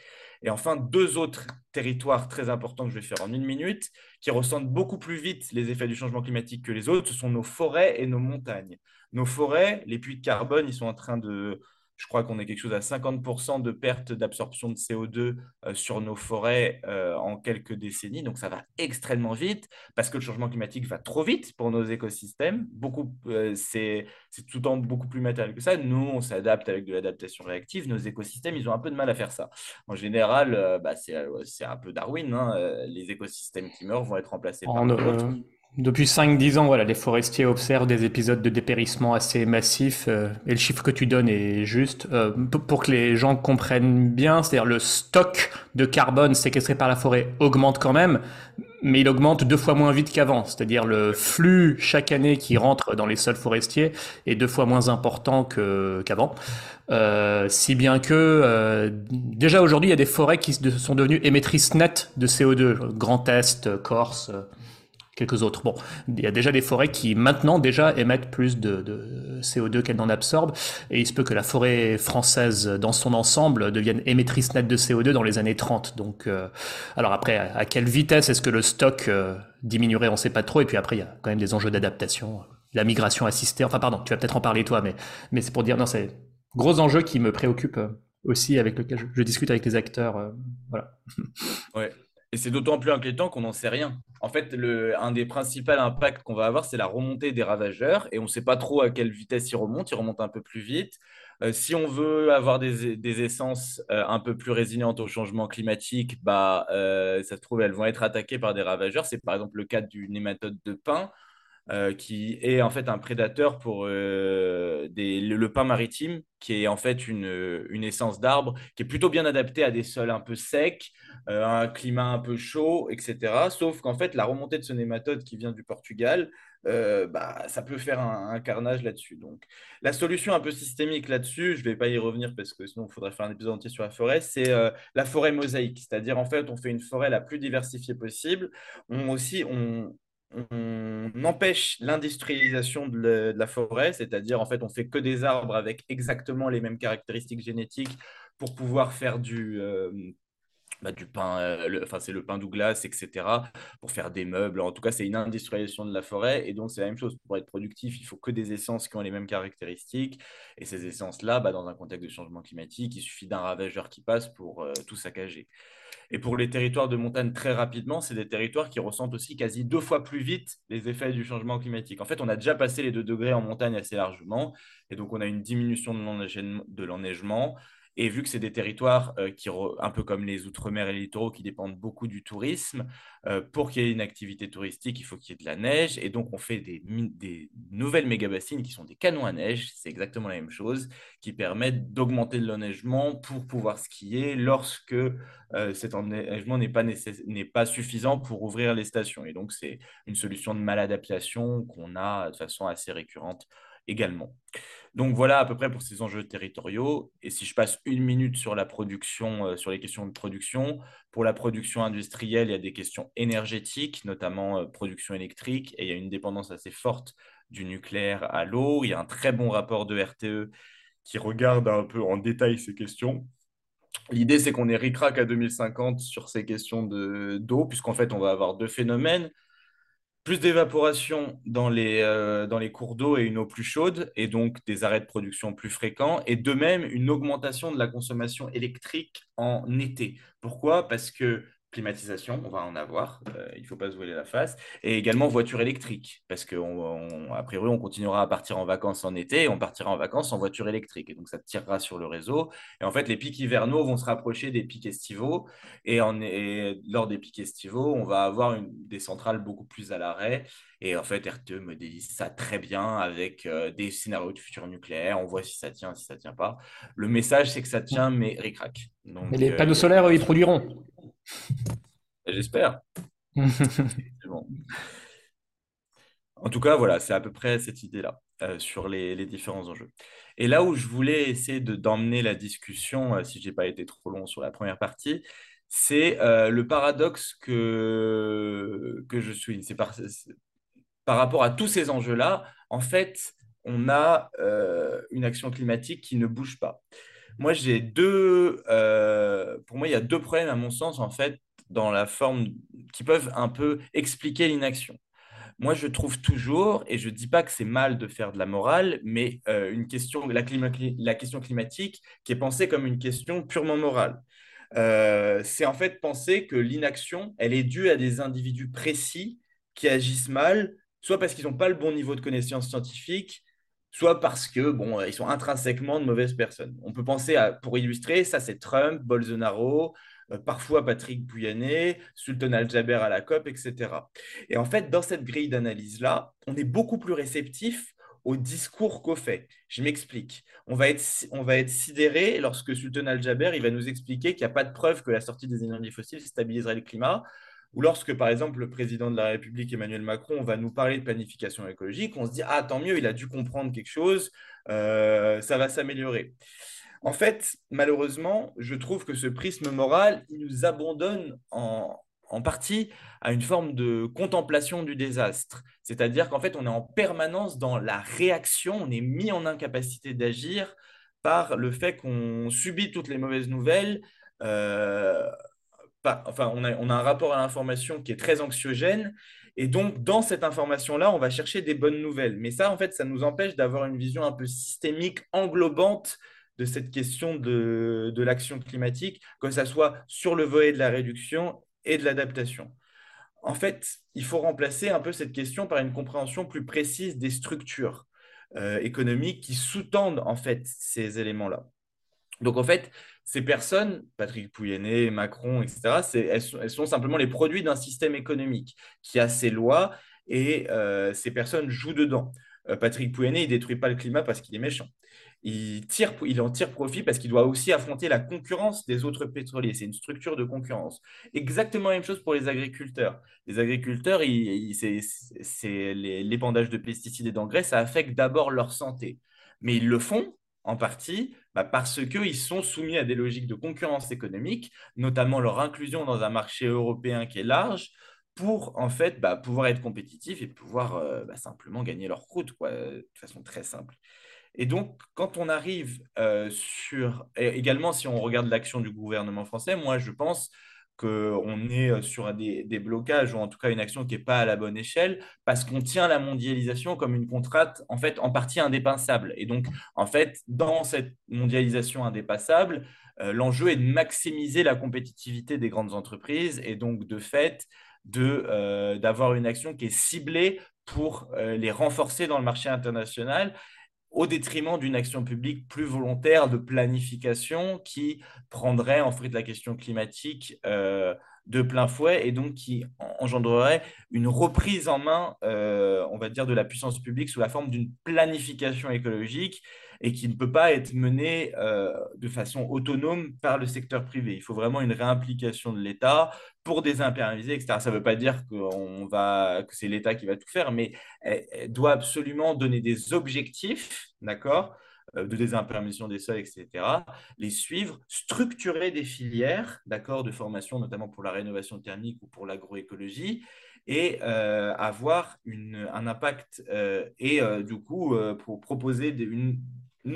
Speaker 2: Et enfin, deux autres territoires très importants que je vais faire en une minute, qui ressentent beaucoup plus vite les effets du changement climatique que les autres, ce sont nos forêts et nos montagnes. Nos forêts, les puits de carbone, ils sont en train de je crois qu'on est quelque chose à 50% de perte d'absorption de CO2 euh, sur nos forêts euh, en quelques décennies. Donc ça va extrêmement vite parce que le changement climatique va trop vite pour nos écosystèmes. Beaucoup, euh, c'est, tout le temps beaucoup plus matériel que ça. Nous, on s'adapte avec de l'adaptation réactive. Nos écosystèmes, ils ont un peu de mal à faire ça. En général, bah, c'est, un peu Darwin. Hein. Les écosystèmes qui meurent vont être remplacés par d'autres.
Speaker 1: Depuis 5-10 ans, voilà, les forestiers observent des épisodes de dépérissement assez massifs, euh, et le chiffre que tu donnes est juste. Euh, pour que les gens comprennent bien, c'est-à-dire le stock de carbone séquestré par la forêt augmente quand même, mais il augmente deux fois moins vite qu'avant. C'est-à-dire le flux chaque année qui rentre dans les sols forestiers est deux fois moins important qu'avant. Euh, si bien que déjà aujourd'hui, il y a des forêts qui sont devenues émettrices nettes de CO2, Grand Est, Corse quelques autres. Bon, il y a déjà des forêts qui maintenant déjà émettent plus de, CO2 qu'elles n'en absorbent, et il se peut que la forêt française dans son ensemble devienne émettrice nette de CO2 dans les années 30. Donc, euh, alors après, à, quelle vitesse est-ce que le stock euh, diminuerait, on ne sait pas trop, et puis après, il y a quand même des enjeux d'adaptation, la migration assistée, enfin pardon, tu vas peut-être en parler toi, mais, mais c'est pour dire, non, c'est gros enjeux qui me préoccupent aussi, avec lequel je, je discute avec les acteurs. Euh, voilà.
Speaker 2: Ouais. Et c'est d'autant plus inquiétant qu'on n'en sait rien. En fait, un des principaux impacts qu'on va avoir, c'est la remontée des ravageurs. Et on ne sait pas trop à quelle vitesse ils remontent. Ils remontent un peu plus vite. Euh, si on veut avoir des, des essences euh, un peu plus résilientes au changement climatique, bah, euh, ça se trouve, elles vont être attaquées par des ravageurs. C'est par exemple le cas du nématode de pin. Euh, qui est en fait un prédateur pour euh, des, le, pain maritime, qui est en fait une, une essence d'arbre qui est plutôt bien adaptée à des sols un peu secs, euh, un climat un peu chaud, etc. Sauf qu'en fait, la remontée de ce nématode qui vient du Portugal, bah, ça peut faire un, carnage là-dessus. Donc, la solution un peu systémique là-dessus, je ne vais pas y revenir parce que sinon il faudrait faire un épisode entier sur la forêt, c'est la forêt mosaïque. C'est-à-dire, en fait, on fait une forêt la plus diversifiée possible. On aussi, on, on empêche l'industrialisation de, la forêt, c'est-à-dire en fait on fait que des arbres avec exactement les mêmes caractéristiques génétiques pour pouvoir faire du, euh, bah, du pain, euh, c'est le pain Douglas, etc., pour faire des meubles. En tout cas, c'est une industrialisation de la forêt et donc c'est la même chose. Pour être productif, il faut que des essences qui ont les mêmes caractéristiques et ces essences-là, bah, dans un contexte de changement climatique, il suffit d'un ravageur qui passe pour euh, tout saccager. Et pour les territoires de montagne, très rapidement, c'est des territoires qui ressentent aussi quasi deux fois plus vite les effets du changement climatique. En fait, on a déjà passé les 2 degrés en montagne assez largement, et donc on a une diminution de l'enneigement. Et vu que c'est des territoires euh, qui, un peu comme les Outre-mer et les littoraux, qui dépendent beaucoup du tourisme, euh, pour qu'il y ait une activité touristique, il faut qu'il y ait de la neige. Et donc, on fait des, nouvelles méga-bassines qui sont des canons à neige. C'est exactement la même chose, qui permettent d'augmenter l'enneigement pour pouvoir skier lorsque euh, cet enneigement n'est pas, pas suffisant pour ouvrir les stations. Et donc, c'est une solution de maladaptation qu'on a de façon assez récurrente également. Donc voilà à peu près pour ces enjeux territoriaux. Et si je passe une minute sur la production, euh, sur les questions de production, pour la production industrielle, il y a des questions énergétiques, notamment euh, production électrique, et il y a une dépendance assez forte du nucléaire à l'eau. Il y a un très bon rapport de RTE qui regarde un peu en détail ces questions. L'idée, c'est qu'on est ricrac à 2050 sur ces questions d'eau, puisqu'en fait, on va avoir deux phénomènes plus d'évaporation dans, les, euh, dans les cours d'eau et une eau plus chaude, et donc des arrêts de production plus fréquents, et de même une augmentation de la consommation électrique en été. Pourquoi? Parce que climatisation, on va en avoir, euh, il ne faut pas se voiler la face, et également voiture électrique, parce qu'à priori, on continuera à partir en vacances en été, et on partira en vacances en voiture électrique, et donc ça tirera sur le réseau. Et en fait, les pics hivernaux vont se rapprocher des pics estivaux, et, en, lors des pics estivaux, on va avoir une, des centrales beaucoup plus à l'arrêt, et en fait, RTE modélise ça très bien avec euh, des scénarios de futur nucléaire, on voit si ça tient, si ça tient pas. Le message, c'est que ça tient, mais ric-rac.
Speaker 1: Mais les panneaux euh, solaires, ils produiront.
Speaker 2: J'espère. En tout cas, voilà, c'est à peu près cette idée-là euh, sur les, différents enjeux. Et là où je voulais essayer d'emmener la discussion, euh, si je n'ai pas été trop long sur la première partie, c'est euh, le paradoxe que, que je suis. C'est par, par rapport à tous ces enjeux-là, en fait, on a une action climatique qui ne bouge pas. Moi, j'ai deux. Euh, pour moi, il y a deux problèmes, à mon sens, en fait, dans la forme qui peuvent un peu expliquer l'inaction. Moi, je trouve toujours, et je ne dis pas que c'est mal de faire de la morale, mais euh, une question, la, question climatique qui est pensée comme une question purement morale. Euh, c'est en fait penser que l'inaction, elle est due à des individus précis qui agissent mal, soit parce qu'ils n'ont pas le bon niveau de connaissance scientifique, soit parce que bon, ils sont intrinsèquement de mauvaises personnes. On peut penser à, pour illustrer, ça c'est Trump, Bolsonaro, euh, parfois Patrick Bouyanet, Sultan Al-Jaber à la COP, etc. Et en fait, dans cette grille d'analyse-là, on est beaucoup plus réceptif au discours qu'au fait. Je m'explique. On va être, on va être sidéré lorsque Sultan Al-Jaber va nous expliquer qu'il n'y a pas de preuve que la sortie des énergies fossiles stabiliserait le climat, ou lorsque, par exemple, le président de la République, Emmanuel Macron, va nous parler de planification écologique, on se dit, ah, tant mieux, il a dû comprendre quelque chose, euh, ça va s'améliorer. En fait, malheureusement, je trouve que ce prisme moral, il nous abandonne en, partie à une forme de contemplation du désastre. C'est-à-dire qu'en fait, on est en permanence dans la réaction, on est mis en incapacité d'agir par le fait qu'on subit toutes les mauvaises nouvelles. Euh, enfin, on a, un rapport à l'information qui est très anxiogène. Et donc, dans cette information-là, on va chercher des bonnes nouvelles. Mais ça, en fait, ça nous empêche d'avoir une vision un peu systémique, englobante de cette question de, l'action climatique, que ce soit sur le volet de la réduction et de l'adaptation. En fait, il faut remplacer un peu cette question par une compréhension plus précise des structures euh, économiques qui sous-tendent en fait ces éléments-là. Donc en fait, ces personnes, Patrick Pouyanné, Macron, etc., elles sont, simplement les produits d'un système économique qui a ses lois et euh, ces personnes jouent dedans. Euh, Patrick Pouyanné, il détruit pas le climat parce qu'il est méchant il, tire, il en tire profit parce qu'il doit aussi affronter la concurrence des autres pétroliers. C'est une structure de concurrence. Exactement la même chose pour les agriculteurs. Les agriculteurs, c'est l'épandage de pesticides et d'engrais, ça affecte d'abord leur santé. Mais ils le font en partie bah, parce qu'ils sont soumis à des logiques de concurrence économique, notamment leur inclusion dans un marché européen qui est large, pour en fait bah, pouvoir être compétitifs et pouvoir euh, bah, simplement gagner leur croûte quoi, de façon très simple. Et donc, quand on arrive euh, sur, également si on regarde l'action du gouvernement français, moi je pense qu'on est euh, sur des, blocages ou en tout cas une action qui n'est pas à la bonne échelle parce qu'on tient la mondialisation comme une contrainte en fait en partie indépassable. Et donc, en fait, dans cette mondialisation indépassable, euh, l'enjeu est de maximiser la compétitivité des grandes entreprises et donc de fait d'avoir une action qui est ciblée pour les renforcer dans le marché international au détriment d'une action publique plus volontaire de planification qui prendrait en fait la question climatique euh, de plein fouet et donc qui engendrerait une reprise en main, euh, on va dire, de la puissance publique sous la forme d'une planification écologique et qui ne peut pas être menée euh, de façon autonome par le secteur privé. Il faut vraiment une réimplication de l'État pour désimpérialiser, etc. Ça ne veut pas dire va, que c'est l'État qui va tout faire, mais elle, doit absolument donner des objectifs, d'accord de désimperméation des sols, etc., les suivre, structurer des filières d'accord, de formation, notamment pour la rénovation thermique ou pour l'agroécologie, et euh, avoir un impact et du coup pour proposer une,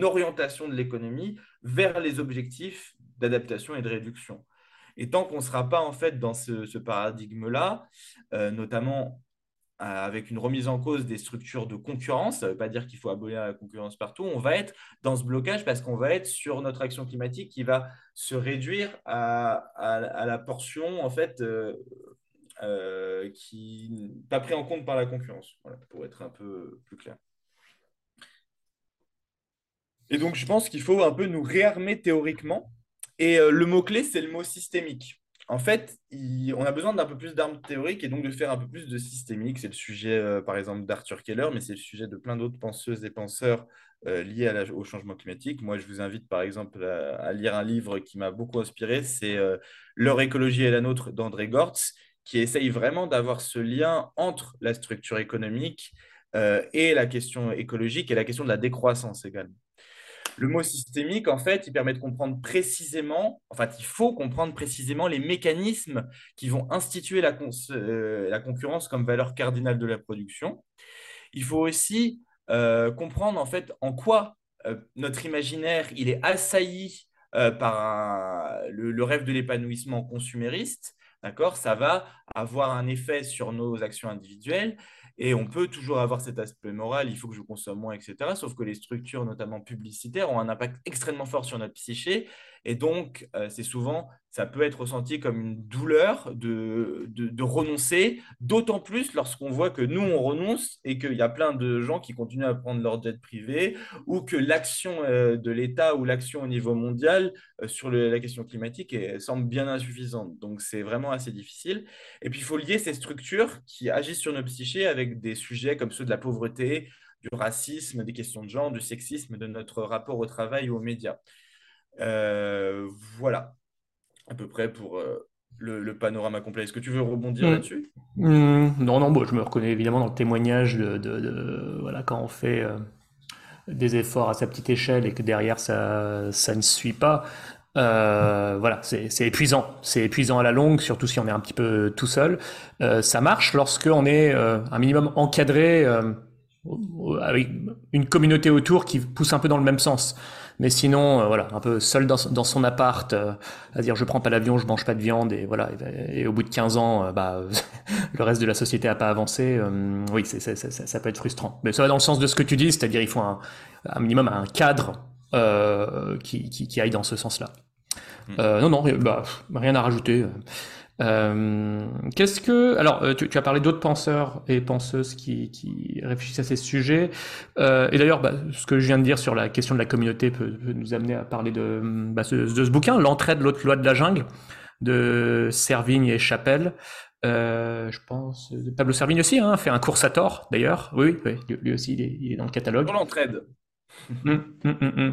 Speaker 2: orientation de l'économie vers les objectifs d'adaptation et de réduction. Et tant qu'on ne sera pas en fait dans ce, paradigme-là, euh, notamment euh, avec une remise en cause des structures de concurrence, ça ne veut pas dire qu'il faut abolir la concurrence partout, on va être dans ce blocage parce qu'on va être sur notre action climatique qui va se réduire à, la portion en fait euh, qui n'est pas pris en compte par la concurrence, pour être un peu plus clair. Et donc, je pense qu'il faut un peu nous réarmer théoriquement. Et euh, le mot-clé, c'est le mot systémique. En fait, on a besoin d'un peu plus d'armes théoriques et donc de faire un peu plus de systémique. C'est le sujet, euh, par exemple, d'Arthur Keller, mais c'est le sujet de plein d'autres penseuses et penseurs euh, liés au changement climatique. Moi, je vous invite, par exemple, à, lire un livre qui m'a beaucoup inspiré. C'est Leur écologie et la nôtre d'André Gortz, qui essaye vraiment d'avoir ce lien entre la structure économique et la question écologique et la question de la décroissance également. Le mot systémique, en fait, il permet de comprendre précisément, en fait, il faut comprendre précisément les mécanismes qui vont instituer la, euh, concurrence comme valeur cardinale de la production. Il faut aussi euh, comprendre, en fait, en quoi euh, notre imaginaire, il est assailli par le, rêve de l'épanouissement consumériste. D'accord? Ça va avoir un effet sur nos actions individuelles et on peut toujours avoir cet aspect moral, il faut que je consomme moins, etc. Sauf que les structures, notamment publicitaires, ont un impact extrêmement fort sur notre psyché. Et donc, euh, c'est souvent, ça peut être ressenti comme une douleur de, de, renoncer, d'autant plus lorsqu'on voit que nous, on renonce et qu'il y a plein de gens qui continuent à prendre leur jet privé ou que l'action euh, de l'État ou l'action au niveau mondial euh, sur la question climatique semble bien insuffisante. Donc, c'est vraiment assez difficile. Et puis, il faut lier ces structures qui agissent sur nos psychés avec des sujets comme ceux de la pauvreté, du racisme, des questions de genre, du sexisme, de notre rapport au travail ou aux médias. Euh, voilà, à peu près pour euh, le, panorama complet. Est-ce que tu veux rebondir mm. là-dessus?
Speaker 1: Mm. Non, non, bon, je me reconnais évidemment dans le témoignage de, voilà, quand on fait euh, des efforts à sa petite échelle et que derrière ça, ça ne suit pas. voilà, c'est épuisant. C'est épuisant à la longue, surtout si on est un petit peu tout seul. ça marche lorsque on est un minimum encadré avec une communauté autour qui pousse un peu dans le même sens. Mais sinon, euh, voilà, un peu seul dans, dans son appart, euh, à dire je prends pas l'avion, je mange pas de viande, et voilà. Et, au bout de 15 ans, euh, bah, le reste de la société a pas avancé. oui, c'est, ça, ça, peut être frustrant. Mais ça va dans le sens de ce que tu dis, c'est-à-dire il faut un, un minimum un cadre qui, qui, qui, aille dans ce sens-là. Hmm. non, non, bah, rien à rajouter. Euh, qu'est-ce que alors euh, tu, tu as parlé d'autres penseurs et penseuses qui, qui réfléchissent à ces sujets. Euh, et d'ailleurs bah, ce que je viens de dire sur la question de la communauté peut, peut nous amener à parler de, bah, ce, de ce bouquin l'entraide l'autre loi de la jungle de Servigne et Chapelle. Euh, je pense Pablo Servigne aussi hein, fait un cours à tort d'ailleurs. Oui, oui lui aussi il est, il est dans le catalogue.
Speaker 2: L'entraide.
Speaker 1: Hum, hum, euh,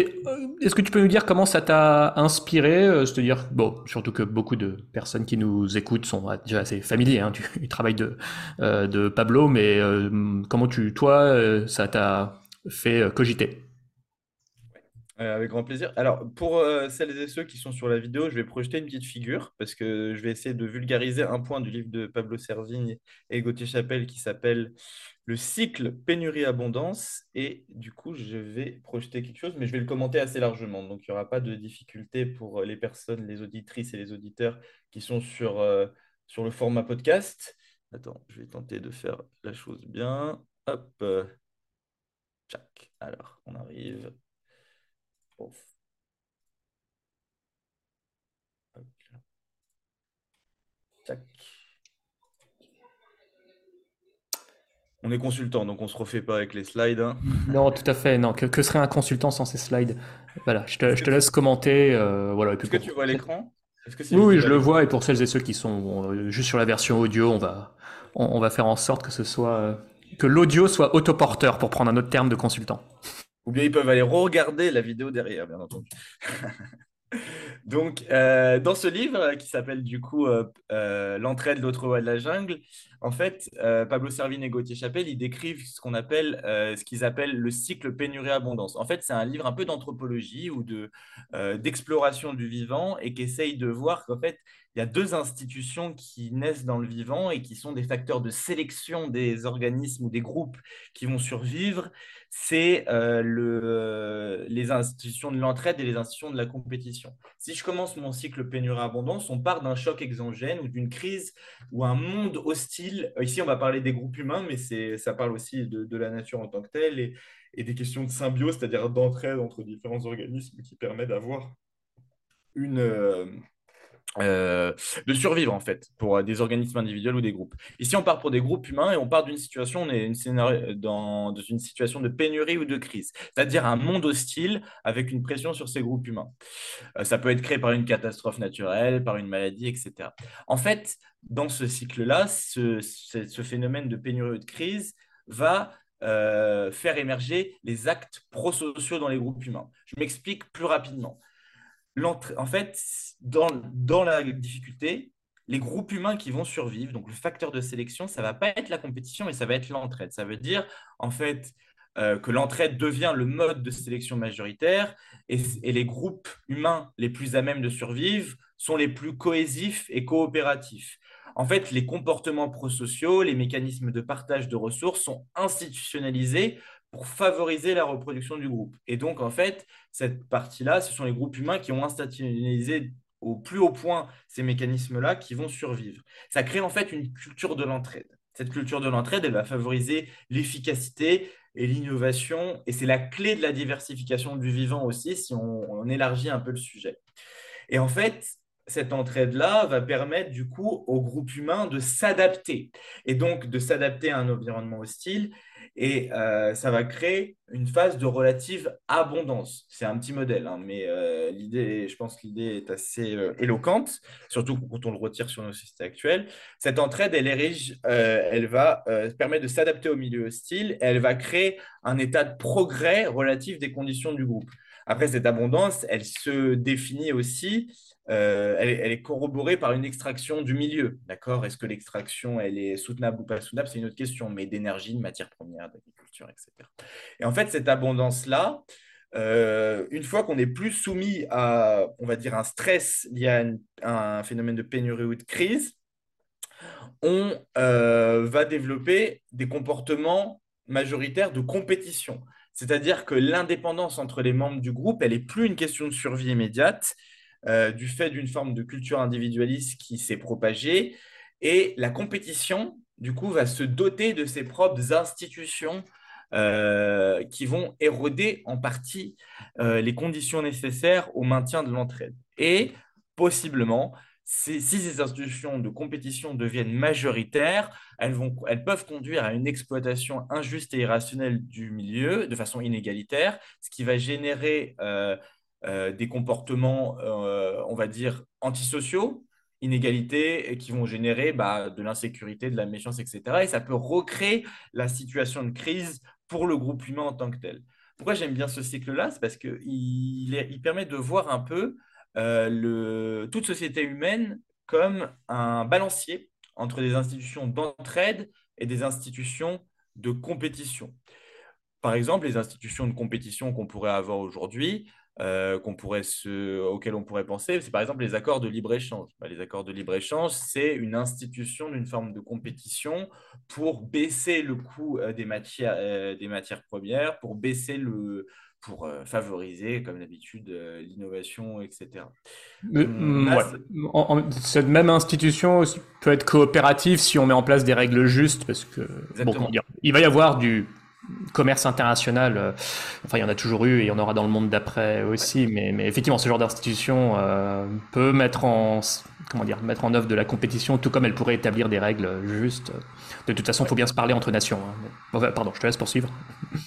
Speaker 1: est-ce que tu peux nous dire comment ça t'a inspiré euh, C'est-à-dire, bon, surtout que beaucoup de personnes qui nous écoutent sont déjà assez familiers hein, du, travail de, euh, de Pablo, mais comment tu, toi, ça t'a fait cogiter?
Speaker 2: Avec grand plaisir. Alors, pour celles et ceux qui sont sur la vidéo, je vais projeter une petite figure parce que je vais essayer de vulgariser un point du livre de Pablo Servigne et Gauthier Chapelle qui s'appelle le cycle pénurie-abondance. Et du coup, je vais projeter quelque chose, mais je vais le commenter assez largement. Donc, il n'y aura pas de difficulté pour les personnes, les auditrices et les auditeurs qui sont sur, euh, sur le format podcast. Attends, je vais tenter de faire la chose bien. Hop. Tchac. Alors, on arrive. Ouf. Hop. On est consultant, donc on se refait pas avec les slides. Hein.
Speaker 1: Non, tout à fait. Non, que, serait un consultant sans ces slides? Voilà, je te, laisse commenter. Euh, voilà.
Speaker 2: Est-ce que tu vois l'écran?
Speaker 1: Oui, oui, je le vois. Et pour celles et ceux qui sont juste sur la version audio, on va, on, va faire en sorte que ce soit euh, que l'audio soit autoporteur, pour prendre un autre terme de consultant.
Speaker 2: Ou bien ils peuvent aller regarder la vidéo derrière, bien entendu. Donc, euh, dans ce livre qui s'appelle du coup euh, euh, L'entraide, l'autre voie de la jungle, en fait, Pablo Servine et Gauthier Chapelle, ils décrivent ce qu'ils appellent le cycle pénurie-abondance. En fait, c'est un livre un peu d'anthropologie ou de, d'exploration du vivant et qui essaye de voir qu'en fait, il y a deux institutions qui naissent dans le vivant et qui sont des facteurs de sélection des organismes ou des groupes qui vont survivre c'est euh, le, les institutions de l'entraide et les institutions de la compétition. Si je commence mon cycle pénurie-abondance, on part d'un choc exogène ou d'une crise ou un monde hostile. Ici, on va parler des groupes humains, mais ça parle aussi de, la nature en tant que telle et, et des questions de symbiose, c'est-à-dire d'entraide entre différents organismes qui permet d'avoir une, euh, euh, de survivre en fait pour des organismes individuels ou des groupes. Ici, on part pour des groupes humains et on part d'une situation, on est dans une situation de pénurie ou de crise, c'est-à-dire un monde hostile avec une pression sur ces groupes humains. Euh, ça peut être créé par une catastrophe naturelle, par une maladie, etc. En fait, dans ce cycle-là, ce, phénomène de pénurie ou de crise va euh, faire émerger les actes prosociaux dans les groupes humains. Je m'explique plus rapidement en fait, dans, dans la difficulté, les groupes humains qui vont survivre, donc le facteur de sélection, ça va pas être la compétition, mais ça va être l'entraide. Ça veut dire, en fait, euh, que l'entraide devient le mode de sélection majoritaire et, et, les groupes humains les plus à même de survivre sont les plus cohésifs et coopératifs. En fait, les comportements prosociaux, les mécanismes de partage de ressources sont institutionnalisés pour favoriser la reproduction du groupe. Et donc, en fait, cette partie-là, ce sont les groupes humains qui ont institutionnalisé au plus haut point ces mécanismes-là qui vont survivre. Ça crée en fait une culture de l'entraide. Cette culture de l'entraide, elle va favoriser l'efficacité et l'innovation, et c'est la clé de la diversification du vivant aussi, si on, on élargit un peu le sujet. Et en fait, cette entraide-là va permettre du coup au groupe humain de s'adapter, et donc de s'adapter à un environnement hostile et euh, ça va créer une phase de relative abondance. C'est un petit modèle, hein, mais euh, l'idée, je pense que l'idée est assez euh, éloquente, surtout quand on le retire sur nos systèmes actuels. Cette entraide, elle érige, elle va permettre de s'adapter au milieu hostile, et elle va créer un état de progrès relatif des conditions du groupe. Après, cette abondance, elle se définit aussi euh, elle, est corroborée par une extraction du milieu. D'accord? Est-ce que l'extraction, elle est soutenable ou pas soutenable? C'est une autre question, mais d'énergie, de matières premières, d'agriculture, etc. Et en fait, cette abondance-là, euh, une fois qu'on n'est plus soumis à, on va dire, un stress lié à, un phénomène de pénurie ou de crise, on euh, va développer des comportements majoritaires de compétition. C'est-à-dire que l'indépendance entre les membres du groupe, elle n'est plus une question de survie immédiate, euh, du fait d'une forme de culture individualiste qui s'est propagée. Et la compétition, du coup, va se doter de ses propres institutions euh, qui vont éroder en partie euh, les conditions nécessaires au maintien de l'entraide. Et possiblement, si ces institutions de compétition deviennent majoritaires, elles, vont, elles peuvent conduire à une exploitation injuste et irrationnelle du milieu de façon inégalitaire, ce qui va générer euh, euh, des comportements, euh, on va dire, antisociaux, inégalités, qui vont générer bah, de l'insécurité, de la méfiance, etc. Et ça peut recréer la situation de crise pour le groupe humain en tant que tel. Pourquoi j'aime bien ce cycle-là? C'est parce qu'il il permet de voir un peu euh, toute société humaine comme un balancier entre des institutions d'entraide et des institutions de compétition. Par exemple, les institutions de compétition qu'on pourrait avoir aujourd'hui, euh, qu'on pourrait auxquelles on pourrait penser, c'est par exemple les accords de libre-échange. Bah, les accords de libre-échange, c'est une institution d'une forme de compétition pour baisser le coût euh, des matières premières, pour baisser le, pour euh, favoriser, comme d'habitude, euh, l'innovation, etc.
Speaker 1: Mm, cette même institution peut être coopérative si on met en place des règles justes, parce que bon, il va y avoir du commerce international. Euh, enfin, il y en a toujours eu et il y en aura dans le monde d'après aussi, mais, mais, effectivement, ce genre d'institution peut mettre en comment dire mettre en œuvre de la compétition, tout comme elle pourrait établir des règles justes. De toute façon, il faut bien se parler entre nations. Hein. pardon, je te laisse poursuivre.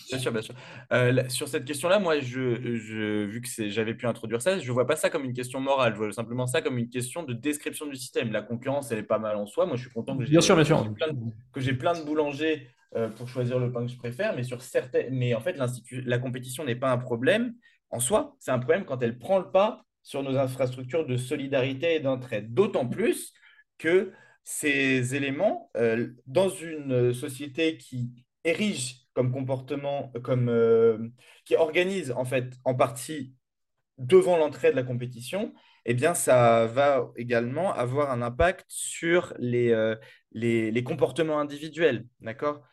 Speaker 2: Bien sûr, bien sûr. Euh, sur cette question-là, moi, je, je, vu que j'avais pu introduire ça, je ne vois pas ça comme une question morale. Je vois simplement ça comme une question de description du système. La concurrence, elle est pas mal en soi. Moi, je suis content que j'ai que j'ai plein de boulangers euh, pour choisir le pain que je préfère. Mais sur certains, mais en fait, la compétition n'est pas un problème en soi. C'est un problème quand elle prend le pas sur nos infrastructures de solidarité et d'entraide. D'autant plus que ces éléments, euh, dans une société qui érige comme comportement, comme, euh, qui organise en fait en partie devant l'entrée de la compétition, eh bien, ça va également avoir un impact sur les, euh, les, les, comportements individuels. D'accord?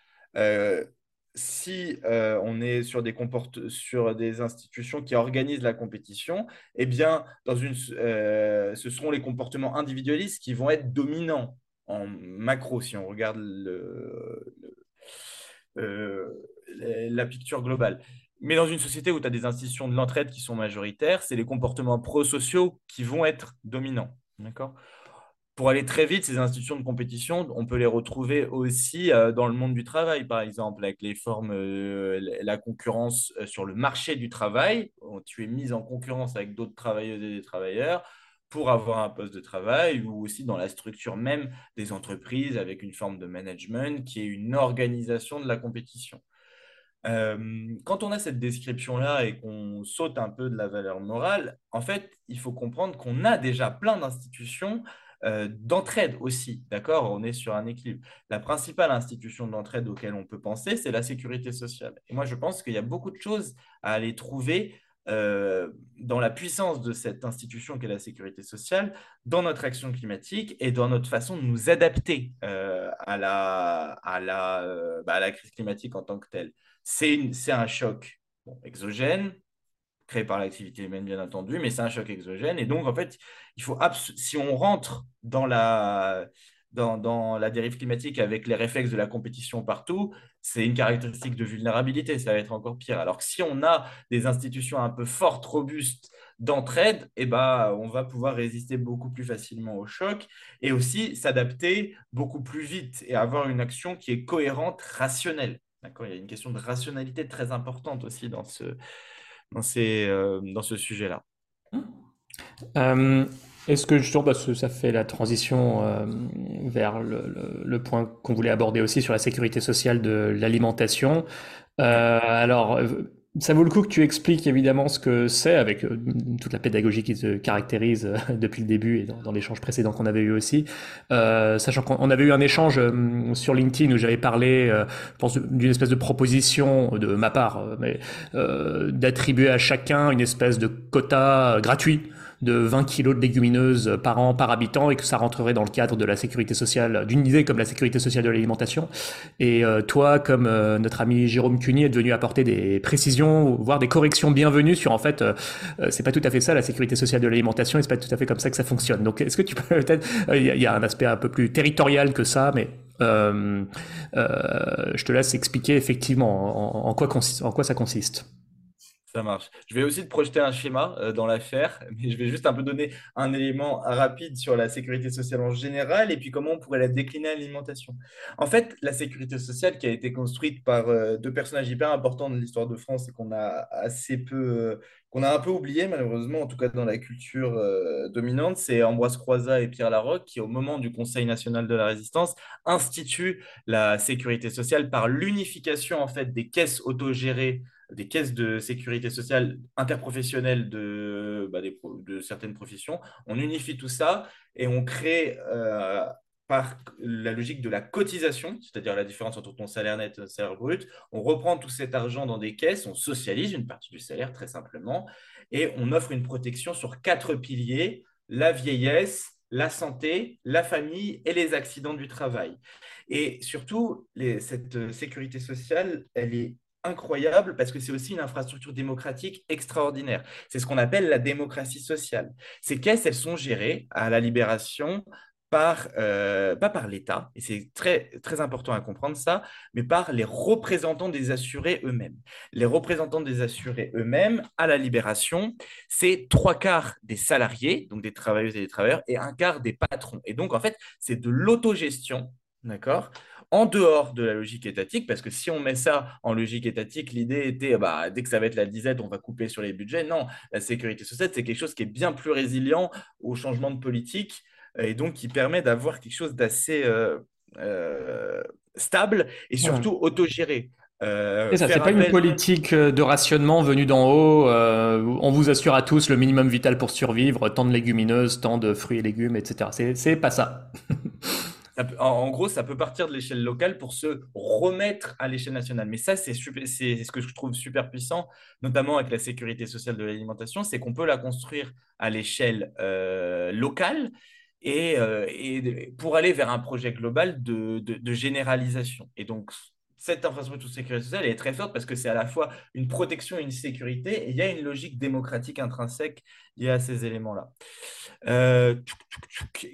Speaker 2: Si on est sur des, institutions qui organisent la compétition, eh bien, dans une, ce seront les comportements individualistes qui vont être dominants en macro, si on regarde euh, la picture globale. Mais dans une société où tu as des institutions de l'entraide qui sont majoritaires, c'est les comportements prosociaux qui vont être dominants. D'accord? Pour aller très vite, ces institutions de compétition, on peut les retrouver aussi euh, dans le monde du travail, par exemple, avec les formes, euh, la concurrence sur le marché du travail. Tu es mis en concurrence avec d'autres travailleuses et des travailleurs pour avoir un poste de travail ou aussi dans la structure même des entreprises avec une forme de management qui est une organisation de la compétition. Euh, quand on a cette description-là et qu'on saute un peu de la valeur morale, en fait, il faut comprendre qu'on a déjà plein d'institutions euh, d'entraide aussi, d'accord? On est sur un équilibre. La principale institution d'entraide auquel on peut penser, c'est la sécurité sociale. Et moi, je pense qu'il y a beaucoup de choses à aller trouver euh, dans la puissance de cette institution qu'est la sécurité sociale, dans notre action climatique et dans notre façon de nous adapter euh, à, la, à, la, bah, à la crise climatique en tant que telle. C'est un choc exogène, créé par l'activité humaine, bien entendu, mais c'est un choc exogène. Et donc, en fait, il faut si on rentre dans la, dans, la dérive climatique avec les réflexes de la compétition partout, c'est une caractéristique de vulnérabilité, ça va être encore pire. Alors que si on a des institutions un peu fortes, robustes d'entraide, eh ben, on va pouvoir résister beaucoup plus facilement au choc et aussi s'adapter beaucoup plus vite et avoir une action qui est cohérente, rationnelle. Il y a une question de rationalité très importante aussi dans ce, dans ces, euh, dans ce sujet-là.
Speaker 1: Euh, est-ce que justement, parce que ça fait la transition euh, vers le, point qu'on voulait aborder aussi sur la sécurité sociale de l'alimentation. Alors, ça vaut le coup que tu expliques évidemment ce que c'est avec euh, toute la pédagogie qui se caractérise depuis le début et dans, l'échange précédent qu'on avait eu aussi. sachant qu'on avait eu un échange sur LinkedIn où j'avais parlé, d'une espèce de proposition de ma part, mais d'attribuer à chacun une espèce de quota gratuit de 20 kilos de légumineuses par an par habitant et que ça rentrerait dans le cadre de la sécurité sociale, d'une idée comme la sécurité sociale de l'alimentation. Et euh, toi, comme euh, notre ami Jérôme Cuny est venu apporter des précisions, voire des corrections bienvenues sur en fait, euh, c'est pas tout à fait ça la sécurité sociale de l'alimentation et c'est pas tout à fait comme ça que ça fonctionne. Donc est-ce que tu peux peut-être, il y, a un aspect un peu plus territorial que ça, mais je te laisse expliquer effectivement en, quoi, en quoi ça consiste.
Speaker 2: Marche. Je vais aussi te projeter un schéma euh, dans l'affaire, mais je vais juste un peu donner un élément rapide sur la sécurité sociale en général et puis comment on pourrait la décliner à l'alimentation. En fait, la sécurité sociale qui a été construite par euh, deux personnages hyper importants de l'histoire de France et qu'on a assez peu, euh, qu'on a un peu oublié malheureusement, en tout cas dans la culture dominante, c'est Ambroise Croizat et Pierre Larocque qui, au moment du Conseil national de la résistance, instituent la sécurité sociale par l'unification en fait des caisses autogérées des caisses de sécurité sociale interprofessionnelles de, bah, de certaines professions. On unifie tout ça et on crée euh, par la logique de la cotisation, c'est-à-dire la différence entre ton salaire net et ton salaire brut, on reprend tout cet argent dans des caisses, on socialise une partie du salaire très simplement, et on offre une protection sur quatre piliers, la vieillesse, la santé, la famille et les accidents du travail. Et surtout, cette sécurité sociale, elle est incroyable parce que c'est aussi une infrastructure démocratique extraordinaire. C'est ce qu'on appelle la démocratie sociale. Ces caisses, elles sont gérées à la libération par, euh, pas par l'État, et c'est très, très important à comprendre ça, mais par les représentants des assurés eux-mêmes. Les représentants des assurés eux-mêmes, à la libération, c'est trois quarts des salariés, donc des travailleuses et des travailleurs, et un quart des patrons. Et donc, en fait, c'est de l'autogestion, d'accord en dehors de la logique étatique, parce que si on met ça en logique étatique, l'idée était, bah, dès que ça va être la disette, on va couper sur les budgets. Non, la sécurité sociale, c'est quelque chose qui est bien plus résilient au changement de politique et donc qui permet d'avoir quelque chose d'assez euh, euh, stable et surtout autogéré.
Speaker 1: Euh, ça, c'est pas une politique euh, de rationnement venue d'en haut. on vous assure à tous le minimum vital pour survivre, tant de légumineuses, tant de fruits et légumes, etc. C'est pas ça.
Speaker 2: en, gros, ça peut partir de l'échelle locale pour se remettre à l'échelle nationale. Mais ça, c'est ce que je trouve super puissant, notamment avec la sécurité sociale de l'alimentation, c'est qu'on peut la construire à l'échelle euh, locale et, euh, pour aller vers un projet global de, généralisation. Et donc, cette infrastructure de sécurité sociale est très forte parce que c'est à la fois une protection et une sécurité, et il y a une logique démocratique intrinsèque liée à ces éléments-là. Euh,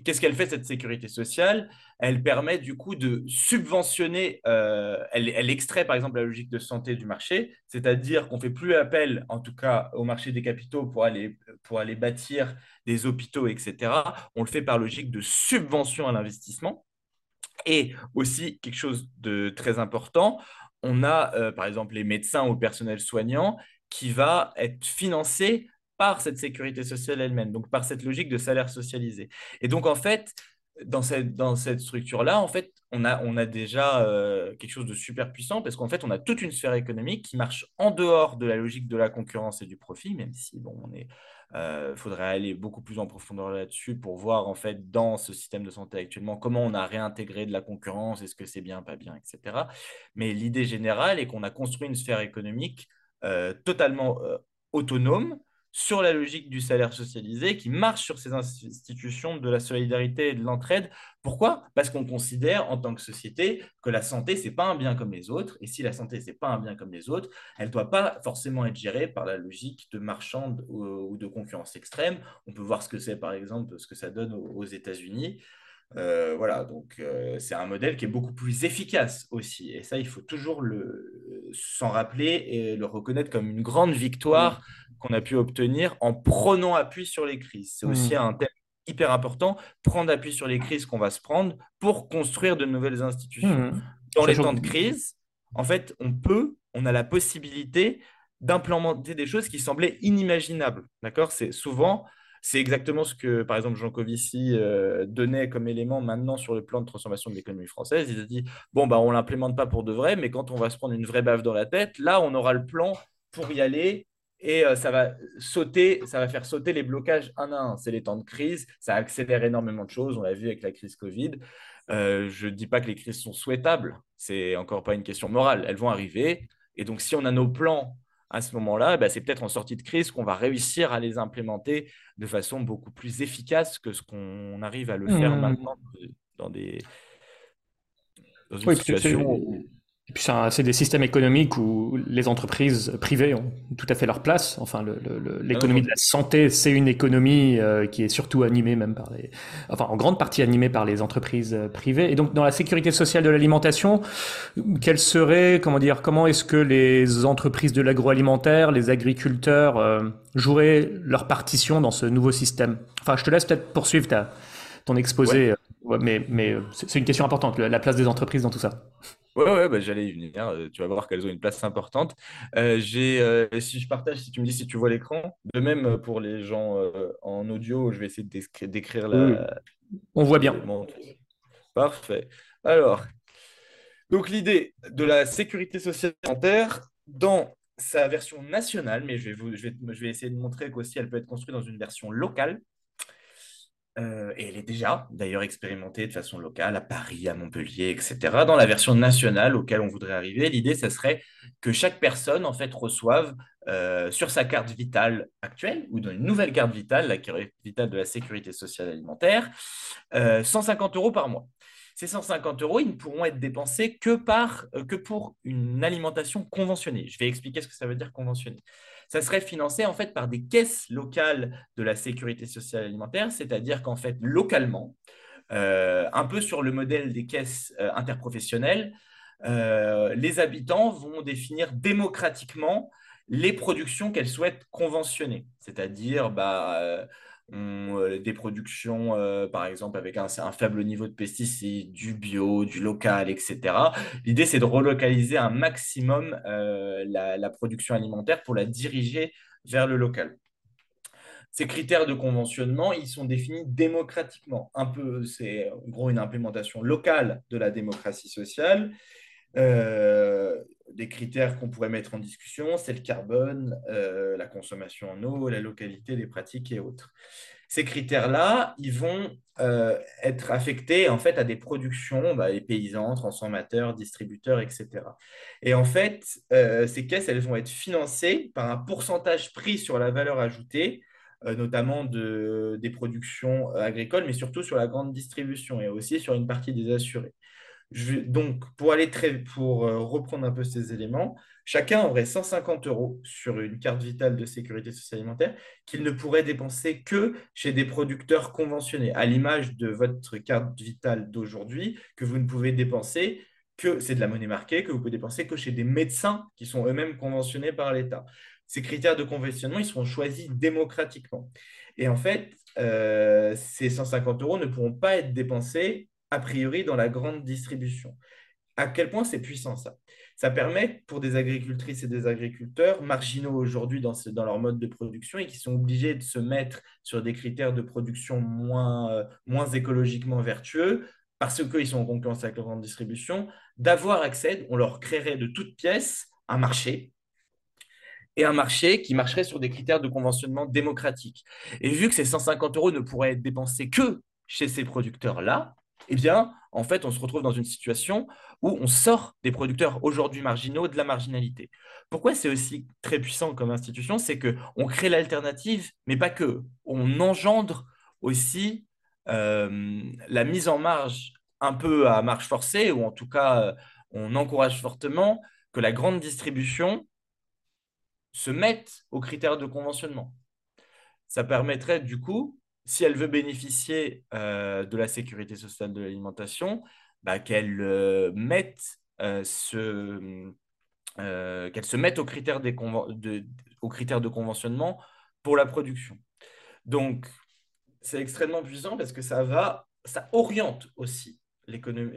Speaker 2: qu'est-ce qu'elle fait, cette sécurité sociale? Elle permet du coup de subventionner, euh, elle, extrait par exemple la logique de santé du marché, c'est-à-dire qu'on fait plus appel, en tout cas au marché des capitaux pour aller, pour aller bâtir des hôpitaux, etc. On le fait par logique de subvention à l'investissement. Et aussi, quelque chose de très important, on a euh, par exemple les médecins ou le personnel soignant qui va être financé par cette sécurité sociale elle-même, donc par cette logique de salaire socialisé. Et donc, en fait, dans cette, dans cette structure-là, en fait, on a, on a déjà euh, quelque chose de super puissant parce qu'en fait, on a toute une sphère économique qui marche en dehors de la logique de la concurrence et du profit, même si, bon, on est, euh, faudrait aller beaucoup plus en profondeur là-dessus pour voir en fait dans ce système de santé actuellement comment on a réintégré de la concurrence, est-ce que c'est bien, pas bien, etc. Mais l'idée générale est qu'on a construit une sphère économique euh, totalement autonome sur la logique du salaire socialisé qui marche sur ces institutions de la solidarité et de l'entraide. Pourquoi? Parce qu'on considère en tant que société que la santé, ce n'est pas un bien comme les autres. Et si la santé, ce n'est pas un bien comme les autres, elle ne doit pas forcément être gérée par la logique de marchand ou de concurrence extrême. On peut voir ce que c'est, par exemple, ce que ça donne aux États-Unis. Euh, voilà, donc euh, c'est un modèle qui est beaucoup plus efficace aussi. Et ça, il faut toujours s'en rappeler et le reconnaître comme une grande victoire qu'on a pu obtenir en prenant appui sur les crises. C'est aussi un thème hyper important, prendre appui sur les crises qu'on va se prendre pour construire de nouvelles institutions. Dans les temps de crise, en fait, on peut, on a la possibilité d'implémenter des choses qui semblaient inimaginables. D'accord? C'est souvent c'est exactement ce que, par exemple, Jean Covici euh, donnait comme élément maintenant sur le plan de transformation de l'économie française. Il a dit bon, bah, on ne l'implémente pas pour de vrai, mais quand on va se prendre une vraie baffe dans la tête, là, on aura le plan pour y aller et euh, ça va sauter, ça va faire sauter les blocages un à un. C'est les temps de crise, ça accélère énormément de choses. On l'a vu avec la crise Covid. Euh, je ne dis pas que les crises sont souhaitables, c'est encore pas une question morale. Elles vont arriver. Et donc, si on a nos plans à ce moment-là, bah, c'est peut-être en sortie de crise qu'on va réussir à les implémenter de façon beaucoup plus efficace que ce qu'on arrive à le faire mmh. maintenant dans des
Speaker 1: dans une situation Et puis c'est des systèmes économiques où les entreprises privées ont tout à fait leur place. Enfin, l'économie de la santé, c'est une économie euh, qui est surtout animée même par les, enfin en grande partie animée par les entreprises euh, privées. Et donc dans la sécurité sociale de l'alimentation, quelle serait, comment dire, comment est-ce que les entreprises de l'agroalimentaire, les agriculteurs euh, joueraient leur partition dans ce nouveau système? Enfin, je te laisse peut-être poursuivre ta, ton exposé, mais, mais c'est une question importante, la place des entreprises dans tout ça.
Speaker 2: Ouais, ouais, bah, j'allais y venir. Euh, tu vas voir qu'elles ont une place importante. Euh, j'ai, euh, si je partage, si tu me dis si tu vois l'écran, de même pour les gens en audio, je vais essayer de décrire la.
Speaker 1: On voit bien.
Speaker 2: Parfait. Alors, donc l'idée de la sécurité sociale alimentaire dans sa version nationale, mais je vais, vous, je vais, je vais essayer de montrer qu'aussi elle peut être construite dans une version locale. Euh, et elle est déjà d'ailleurs expérimentée de façon locale à Paris, à Montpellier, etc. Dans la version nationale auquel on voudrait arriver, l'idée, ce serait que chaque personne en fait reçoive euh, sur sa carte vitale actuelle ou dans une nouvelle carte vitale, la carte vitale de la sécurité sociale alimentaire, 150 euh, euros par mois. Ces 150 euros, ils ne pourront être dépensés que, par, que pour une alimentation conventionnée. Je vais expliquer ce que ça veut dire conventionnée ça serait financé en fait par des caisses locales de la sécurité sociale alimentaire, c'est-à-dire qu'en fait, localement, euh, un peu sur le modèle des caisses euh, interprofessionnelles, euh, les habitants vont définir démocratiquement les productions qu'elles souhaitent conventionner, c'est-à-dire bah, euh, des productions, euh, par exemple, avec un, faible niveau de pesticides, du bio, du local, etc. L'idée, c'est de relocaliser un maximum euh, la, production alimentaire pour la diriger vers le local. Ces critères de conventionnement, ils sont définis démocratiquement. Un peu, c'est en gros une implémentation locale de la démocratie sociale. Des critères qu'on pourrait mettre en discussion, c'est le carbone, la consommation en eau, la localité, les pratiques et autres ces critères-là, ils vont euh, être affectés en fait à des productions, bah, les paysans, transformateurs, distributeurs, etc. Et en fait, euh, ces caisses, elles vont être financées par un pourcentage pris sur la valeur ajoutée, euh, notamment de, des productions agricoles, mais surtout sur la grande distribution et aussi sur une partie des assurés. Donc, pour aller très, pour reprendre un peu ces éléments, Chacun aurait 150 euros sur une carte vitale de sécurité sociale alimentaire qu'il ne pourrait dépenser que chez des producteurs conventionnés, à l'image de votre carte vitale d'aujourd'hui, que vous ne pouvez dépenser que, c'est de la monnaie marquée, que vous pouvez dépenser que chez des médecins qui sont eux-mêmes conventionnés par l'État. Ces critères de conventionnement, ils seront choisis démocratiquement. Et en fait, euh, ces 150 euros ne pourront pas être dépensés a priori dans la grande distribution. À quel point c'est puissant ça? Ça permet pour des agricultrices et des agriculteurs marginaux aujourd'hui dans, leur mode de production et qui sont obligés de se mettre sur des critères de production moins, euh, moins écologiquement vertueux parce qu'ils sont en concurrence avec la grande distribution, d'avoir accès, on leur créerait de toutes pièces un marché et un marché qui marcherait sur des critères de conventionnement démocratique. Et vu que ces 150 euros ne pourraient être dépensés que chez ces producteurs-là, eh bien, en fait, on se retrouve dans une situation où on sort des producteurs aujourd'hui marginaux de la marginalité. Pourquoi c'est aussi très puissant comme institution? C'est qu'on crée l'alternative, mais pas que. On engendre aussi euh, la mise en marge un peu à marge forcée, ou en tout cas, euh, on encourage fortement que la grande distribution se mette aux critères de conventionnement. Ça permettrait du coup si elle veut bénéficier euh, de la sécurité sociale de l'alimentation, bah, qu'elle euh, mette euh, qu'elle se mette aux critères, de, aux critères de conventionnement pour la production. Donc, c'est extrêmement puissant parce que ça va, ça oriente aussi l'économie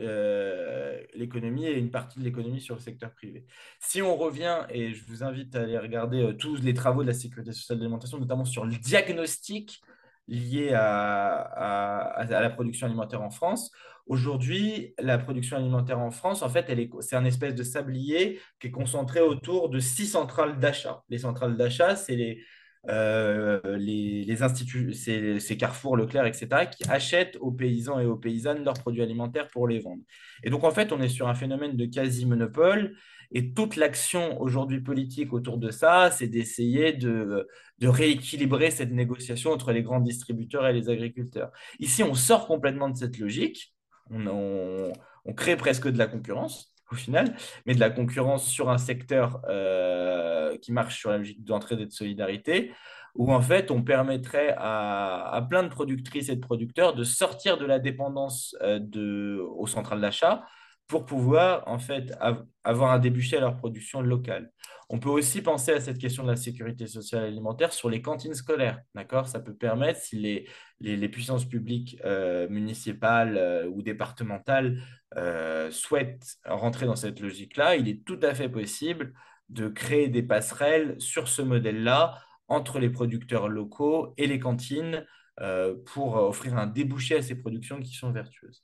Speaker 2: et une partie de l'économie sur le secteur privé. Si on revient, et je vous invite à aller regarder tous les travaux de la sécurité sociale de l'alimentation, notamment sur le diagnostic liées à, à, la production alimentaire en France. Aujourd'hui, la production alimentaire en France, en fait, c'est un espèce de sablier qui est concentré autour de six centrales d'achat. Les centrales d'achat, c'est les, euh, les, les instituts, c'est Carrefour, Leclerc, etc., qui achètent aux paysans et aux paysannes leurs produits alimentaires pour les vendre. Et donc, en fait, on est sur un phénomène de quasi-monopole et toute l'action aujourd'hui politique autour de ça, c'est d'essayer de, rééquilibrer cette négociation entre les grands distributeurs et les agriculteurs. Ici, on sort complètement de cette logique. On, crée presque de la concurrence. au final, mais de la concurrence sur un secteur euh, qui marche sur la logique d'entraide et de solidarité, où en fait on permettrait à, plein de productrices et de producteurs de sortir de la dépendance euh, de, aux centrales d'achat pour pouvoir en fait avoir un débouché à leur production locale. On peut aussi penser à cette question de la sécurité sociale alimentaire sur les cantines scolaires. D'accord? Ça peut permettre, si les, puissances publiques euh, municipales euh, ou départementales euh, souhaitent rentrer dans cette logique-là, il est tout à fait possible de créer des passerelles sur ce modèle-là entre les producteurs locaux et les cantines pour offrir un débouché à ces productions qui sont vertueuses.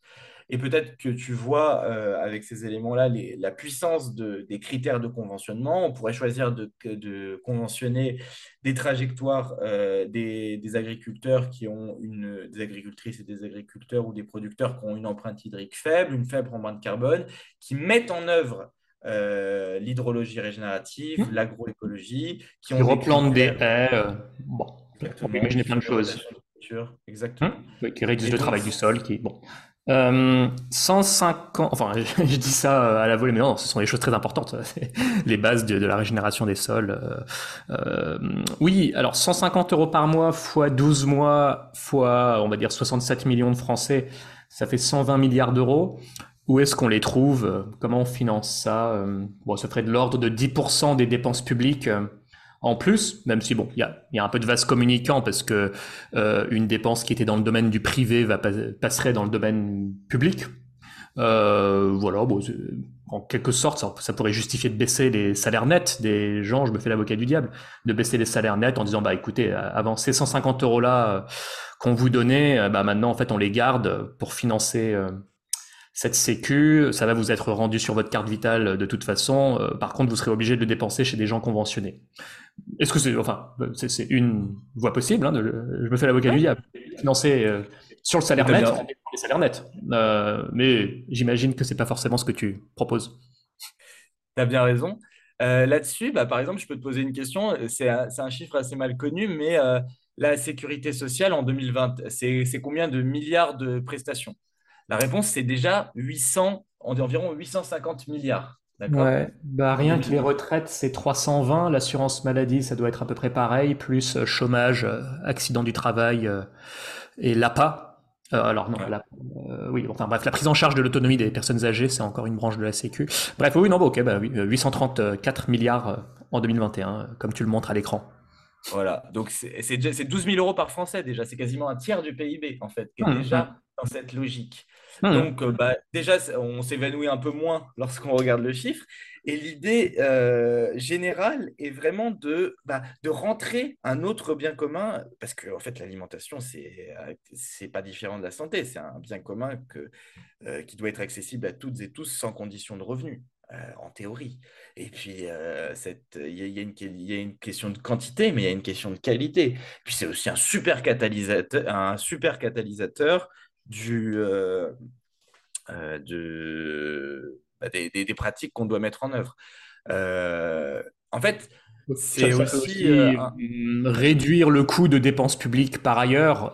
Speaker 2: Et peut-être que tu vois euh, avec ces éléments-là la puissance des critères de conventionnement. On pourrait choisir de, conventionner des trajectoires euh, des, agriculteurs qui ont une, des agricultrices et des agriculteurs ou des producteurs qui ont une empreinte hydrique faible, une faible empreinte carbone, qui mettent en œuvre euh, l'hydrologie régénérative, mmh. l'agroécologie,
Speaker 1: qui, ont replantent des haies. bon, on peut imaginer plein de choses.
Speaker 2: Exactement.
Speaker 1: Mmh. qui réduisent le travail du sol, qui bon. 150, euh, enfin, je dis ça euh, à la volée, mais non, ce sont des choses très importantes, les bases de, la régénération des sols. Euh, oui, alors 150 euros par mois fois 12 mois fois, on va dire 67 millions de Français, ça fait 120 milliards d'euros. Où est-ce qu'on les trouve? Comment on finance ça? Bon, ça ferait de l'ordre de 10% des dépenses publiques en plus, même si bon, il y a, un peu de vase communicant parce que euh, une dépense qui était dans le domaine du privé va passerait dans le domaine public. Euh, voilà, en quelque sorte, ça, pourrait justifier de baisser les salaires nets des gens. Je me fais l'avocat du diable, de baisser les salaires nets en disant bah écoutez, avant ces 150 euros là euh, qu'on vous donnait, bah maintenant en fait on les garde pour financer cette sécu, ça va vous être rendu sur votre carte vitale de toute façon. par contre, vous serez obligé de le dépenser chez des gens conventionnés. Est-ce que c'est enfin c'est une voie possible hein, Je me fais l'avocat du diable. Financer euh, sur le salaire net, les salaires nets. Euh, mais j'imagine que c'est pas forcément ce que tu proposes.
Speaker 2: Tu as bien raison. Euh, là-dessus, bah, par exemple, je peux te poser une question. C'est un, chiffre assez mal connu, mais la sécurité sociale en 2020, c'est combien de milliards de prestations? La réponse, c'est déjà 800, environ 850 milliards.
Speaker 1: Ouais, bah rien que les retraites, c'est 320. L'assurance maladie, ça doit être à peu près pareil, plus euh, chômage, euh, accident du travail euh, et l'APA. alors non, oui, enfin bref, la prise en charge de l'autonomie des personnes âgées, c'est encore une branche de la Sécu. Bref, oui, non, bon, ok, bah, 834 milliards en 2021, comme tu le montres à l'écran.
Speaker 2: Voilà, donc c'est 12 000 euros par Français déjà, c'est quasiment un tiers du PIB en fait, qui est mmh, déjà mmh. Dans cette logique. Mmh. Donc, euh, bah, déjà, on s'évanouit un peu moins lorsqu'on regarde le chiffre. Et l'idée euh, générale est vraiment de, bah, de rentrer un autre bien commun, parce que en fait, l'alimentation, c'est n'est pas différent de la santé. C'est un bien commun que, euh, qui doit être accessible à toutes et tous sans condition de revenu. en théorie. Et puis, il y, y, a une question de quantité, mais il y a une question de qualité. Puis, c'est aussi un super catalysateur, un super catalysateur du, euh, euh, de, bah, des, des, pratiques qu'on doit mettre en œuvre. Euh, en fait, c'est aussi,
Speaker 1: réduire le coût de dépenses publiques par ailleurs,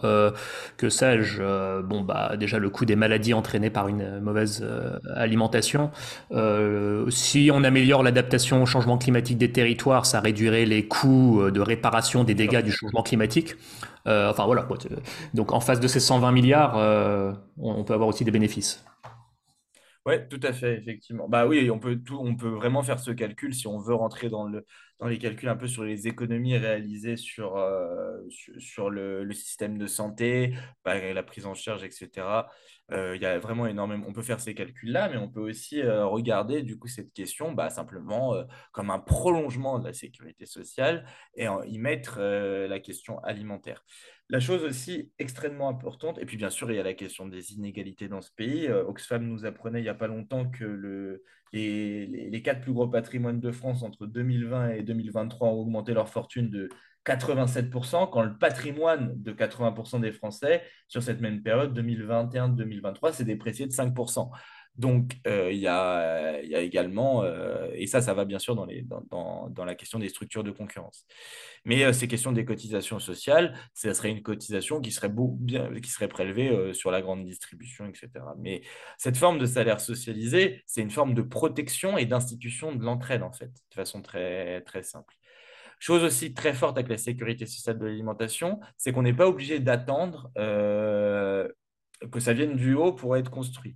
Speaker 1: que sais-je, bon bah déjà le coût des maladies entraînées par une mauvaise alimentation. si on améliore l'adaptation au changement climatique des territoires, ça réduirait les coûts de réparation des dégâts du changement climatique. Euh, enfin voilà. Donc en face de ces 120 milliards, euh, on, peut avoir aussi des bénéfices.
Speaker 2: Oui, tout à fait, effectivement. Bah oui, on peut, tout, on peut vraiment faire ce calcul si on veut rentrer dans, le, dans les calculs un peu sur les économies réalisées sur, euh, sur, le, système de santé, bah, la prise en charge, etc. énormément. On peut faire ces calculs-là, mais on peut aussi regarder du coup cette question bah, simplement comme un prolongement de la sécurité sociale et y mettre la question alimentaire. La chose aussi extrêmement importante, et puis bien sûr, il y a la question des inégalités dans ce pays. Euh, Oxfam nous apprenait il n'y a pas longtemps que le, les, les, quatre plus gros patrimoines de France entre 2020 et 2023 ont augmenté leur fortune de 87%, quand le patrimoine de 80% des Français sur cette même période 2021-2023 s'est déprécié de 5%. Donc, euh, il y, a, il y, a, également, euh, et ça, ça va bien sûr dans, la question des structures de concurrence. Mais euh, ces questions des cotisations sociales, ça serait une cotisation qui serait, bien, qui prélevée sur la grande distribution, etc. Mais cette forme de salaire socialisé, c'est une forme de protection et d'institution de l'entraide, en fait, de façon très simple. Chose aussi très forte avec la sécurité sociale de l'alimentation, c'est qu'on n'est pas obligé d'attendre que ça vienne du haut pour être construit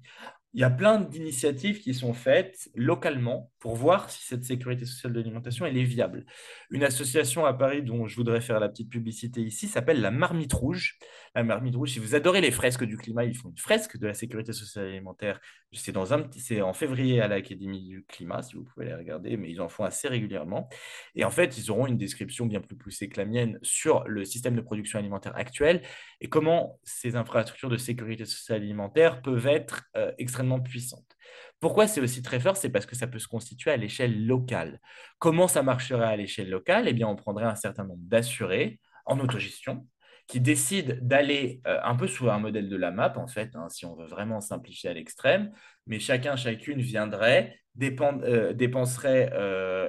Speaker 2: il y a plein d'initiatives qui sont faites localement pour voir si cette sécurité sociale de l'alimentation est viable. Une association à Paris dont je voudrais faire la petite publicité ici s'appelle la Marmite Rouge. La Marmite Rouge, si vous adorez les fresques du climat, ils font une fresque de la sécurité sociale alimentaire. C'est dans un c'est en février à l'Académie du climat, si vous pouvez les regarder, mais ils en font assez régulièrement. Et en fait, ils auront une description bien plus poussée que la mienne sur le système de production alimentaire actuel et comment ces infrastructures de sécurité sociale alimentaire peuvent être euh, extrêmement puissantes. Pourquoi c'est aussi très fort? C'est parce que ça peut se constituer à l'échelle locale. Comment ça marcherait à l'échelle locale? Eh bien, on prendrait un certain nombre d'assurés en autogestion qui décident d'aller euh, un peu sous un modèle de la map, en fait, hein, si on veut vraiment simplifier à l'extrême, mais chacun, chacune viendrait, euh, dépenserait,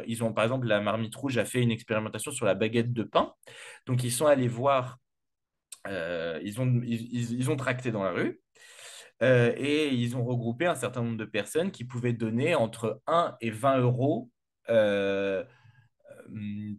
Speaker 2: ils ont par exemple, la Marmite Rouge a fait une expérimentation sur la baguette de pain, donc ils sont allés voir euh, ils, ont, ils, ont tracté dans la rue euh, et ils ont regroupé un certain nombre de personnes qui pouvaient donner entre 1 et 20 euros euh,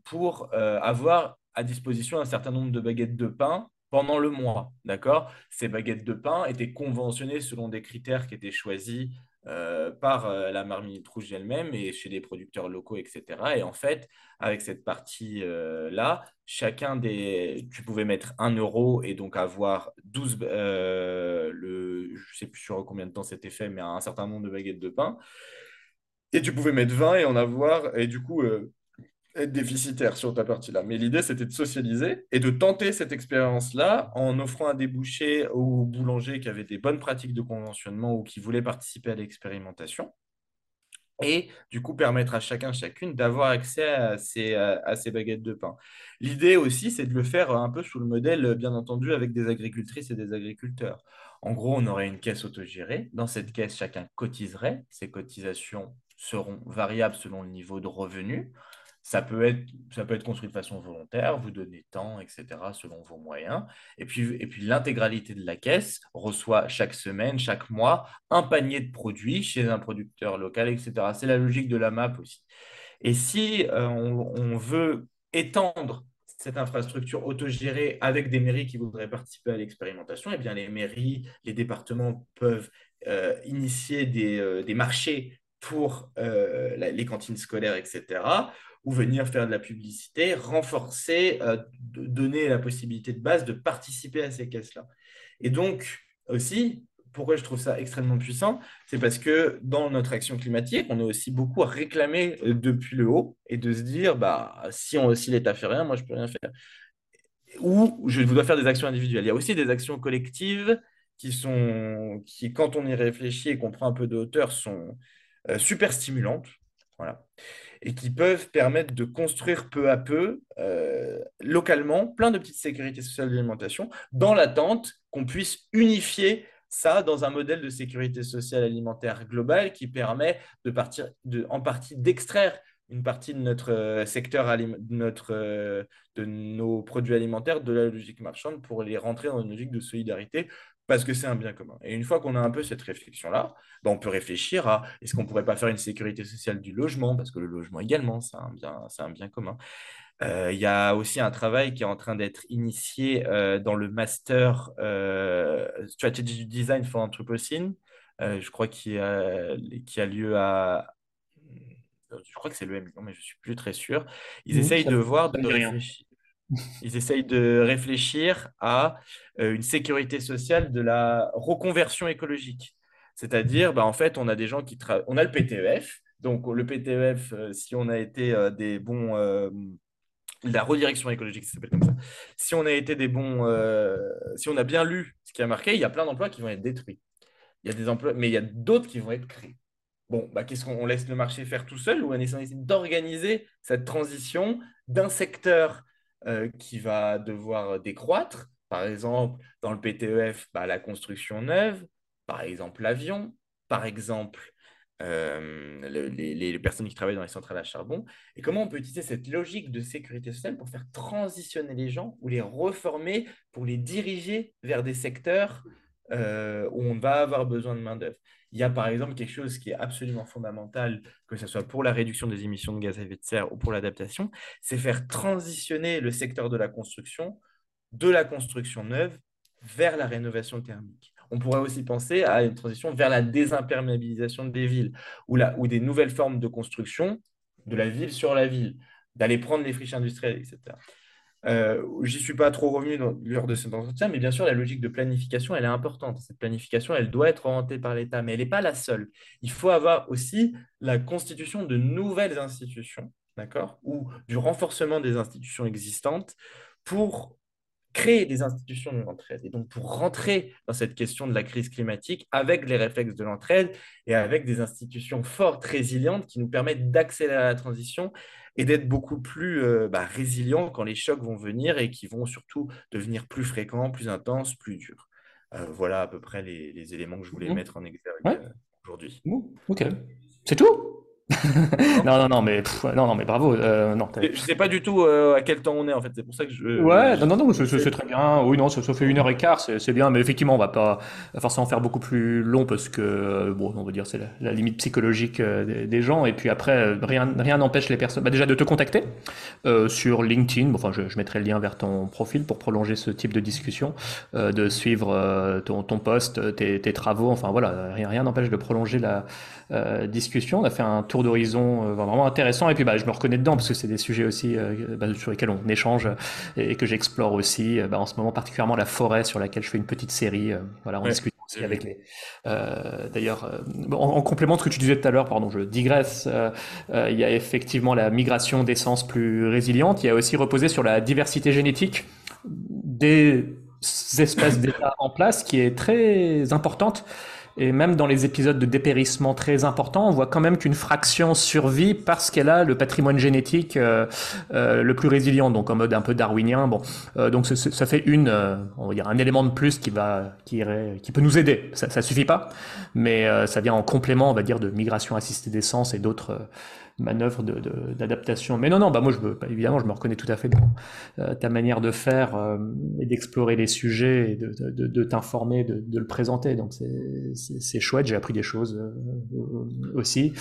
Speaker 2: pour avoir à disposition un certain nombre de baguettes de pain pendant le mois. D'accord? Ces baguettes de pain étaient conventionnées selon des critères qui étaient choisis euh, par euh, la marmite rouge elle-même et chez des producteurs locaux, etc. Et en fait, avec cette partie-là, chacun des. Tu pouvais mettre 1 euro et donc avoir 12. Euh, le... Je sais plus sur combien de temps c'était fait, mais un certain nombre de baguettes de pain. Et tu pouvais mettre 20 et en avoir. Et du coup, être déficitaire sur ta partie-là. Mais l'idée, c'était de socialiser et de tenter cette expérience-là en offrant un débouché aux boulangers qui avaient des bonnes pratiques de conventionnement ou qui voulaient participer à l'expérimentation. Et du coup, permettre à chacun, chacune d'avoir accès à ces, à ces baguettes de pain. L'idée aussi, c'est de le faire un peu sous le modèle, bien entendu, avec des agricultrices et des agriculteurs. En gros, on aurait une caisse autogérée. Dans cette caisse, chacun cotiserait. Ces cotisations seront variables selon le niveau de revenu. Ça peut, être, ça peut être construit de façon volontaire, vous donnez temps, etc., selon vos moyens. Et puis, et puis l'intégralité de la caisse reçoit chaque semaine, chaque mois, un panier de produits chez un producteur local, etc. C'est la logique de la MAP aussi. Et si euh, on, veut étendre cette infrastructure autogérée avec des mairies qui voudraient participer à l'expérimentation, eh bien les mairies, les départements peuvent euh, initier des, euh, des, marchés pour les cantines scolaires, etc ou venir faire de la publicité, renforcer, euh, donner la possibilité de base de participer à ces caisses-là. Et donc, aussi, pourquoi je trouve ça extrêmement puissant C'est parce que dans notre action climatique, on a aussi beaucoup à réclamer euh, depuis le haut et de se dire, bah, si, on, si l'État fait rien, moi, je peux rien faire. Ou je dois faire des actions individuelles. Il y a aussi des actions collectives qui sont, qui, quand on y réfléchit et qu'on prend un peu de hauteur, sont euh, super stimulantes. Voilà et qui peuvent permettre de construire peu à peu, euh, localement, plein de petites sécurités sociales d'alimentation, dans l'attente qu'on puisse unifier ça dans un modèle de sécurité sociale alimentaire global qui permet en partie d'extraire une partie de notre euh, secteur, euh, de nos produits alimentaires de la logique marchande pour les rentrer dans une logique de solidarité parce que c'est un bien commun. Et une fois qu'on a un peu cette réflexion-là, ben on peut réfléchir à est-ce qu'on ne pourrait pas faire une sécurité sociale du logement, parce que le logement également, c'est un bien, un bien commun. Euh, il y a aussi un travail qui est en train d'être initié euh, dans le master euh, Strategy Design for Anthropocene, je crois qu'il a, qui a lieu à... Je crois que c'est le M, mais je ne suis plus très sûr. Ils essayent de voir, de réfléchir. Ils essayent de réfléchir à euh, une sécurité sociale de la reconversion écologique. C'est-à-dire, bah, en fait, on a des gens qui travaillent. On a le PTEF. Donc, le PTEF, euh, si on a été euh, des bons. la redirection écologique, ça s'appelle comme ça. Si on a été des bons. si on a bien lu ce qui a marqué, il y a plein d'emplois qui vont être détruits. Il y a des emplois, mais il y a d'autres qui vont être créés. Bon, bah, qu'est-ce qu'on laisse le marché faire tout seul ou on essaie d'organiser cette transition d'un secteur euh, qui va devoir décroître. Par exemple, dans le PTEF, bah, la construction neuve, par exemple l'avion, par exemple, euh, les, personnes qui travaillent dans les centrales à charbon, et comment on peut utiliser cette logique de sécurité sociale pour faire transitionner les gens ou les reformer, pour les diriger vers des secteurs euh, où on va avoir besoin de main-d'œuvre. Il y a par exemple quelque chose qui est absolument fondamental, que ce soit pour la réduction des émissions de gaz à effet de serre ou pour l'adaptation, c'est faire transitionner le secteur de la construction de la construction neuve vers la rénovation thermique. On pourrait aussi penser à une transition vers la désimperméabilisation des villes ou, ou des nouvelles formes de construction de la ville sur la ville, d'aller prendre les friches industrielles, etc. Euh, J'y suis pas trop revenu lors de cet entretien, mais bien sûr, la logique de planification, elle est importante. Cette planification, elle doit être orientée par l'État, mais elle n'est pas la seule. Il faut avoir aussi la constitution de nouvelles institutions, d'accord, ou du renforcement des institutions existantes pour créer des institutions de l'entraide. Et donc, pour rentrer dans cette question de la crise climatique avec les réflexes de l'entraide et avec des institutions fortes, résilientes, qui nous permettent d'accélérer la transition et d'être beaucoup plus euh, bah, résilients quand les chocs vont venir et qui vont surtout devenir plus fréquents, plus intenses, plus durs. Euh, voilà à peu près les, éléments que je voulais mmh. mettre en exergue euh, aujourd'hui.
Speaker 1: Ok. C'est tout? non, non, non, mais non, non, mais bravo. Euh, non,
Speaker 2: je sais pas du tout euh, à quel temps on est en fait. C'est pour ça que je.
Speaker 1: Ouais, non, non, non, c'est très bien. Oui, non, ça, fait une heure et quart, c'est bien, mais effectivement, on va pas forcément faire beaucoup plus long parce que euh, bon, on va dire c'est la, limite psychologique des, gens. Et puis après, rien, rien n'empêche les personnes, bah, déjà de te contacter sur LinkedIn. enfin, je, je, mettrai le lien vers ton profil pour prolonger ce type de discussion, de suivre ton, ton post, tes, tes, travaux. Enfin voilà, rien, rien n'empêche de prolonger la discussion. On a fait un tour d'horizon euh, vraiment intéressant. Et puis, bah, je me reconnais dedans parce que c'est des sujets aussi euh, bah, sur lesquels on échange et, que j'explore aussi. Euh, bah, en ce moment, particulièrement la forêt sur laquelle je fais une petite série. voilà, on discute aussi avec les. D'ailleurs, en, complément de ce que tu disais tout à l'heure, pardon, je digresse. il y a effectivement la migration d'essence plus résiliente. Il y a aussi reposé sur la diversité génétique des espèces d'État en place qui est très importante. Et même dans les épisodes de dépérissement très importants, on voit quand même qu'une fraction survit parce qu'elle a le patrimoine génétique euh, euh, le plus résilient, donc en mode un peu darwinien. Bon, euh, donc ça fait une, on va dire un élément de plus qui va, qui qui peut nous aider. Ça, ça suffit pas, mais ça vient en complément, on va dire, de migration assistée d'essence et d'autres manœuvre d'adaptation. Mais non, non, bah moi, je, bah, évidemment, je me reconnais tout à fait dans euh, ta manière de faire euh, et d'explorer les sujets et de t'informer, de, le présenter. Donc, c'est chouette, j'ai appris des choses euh, aussi.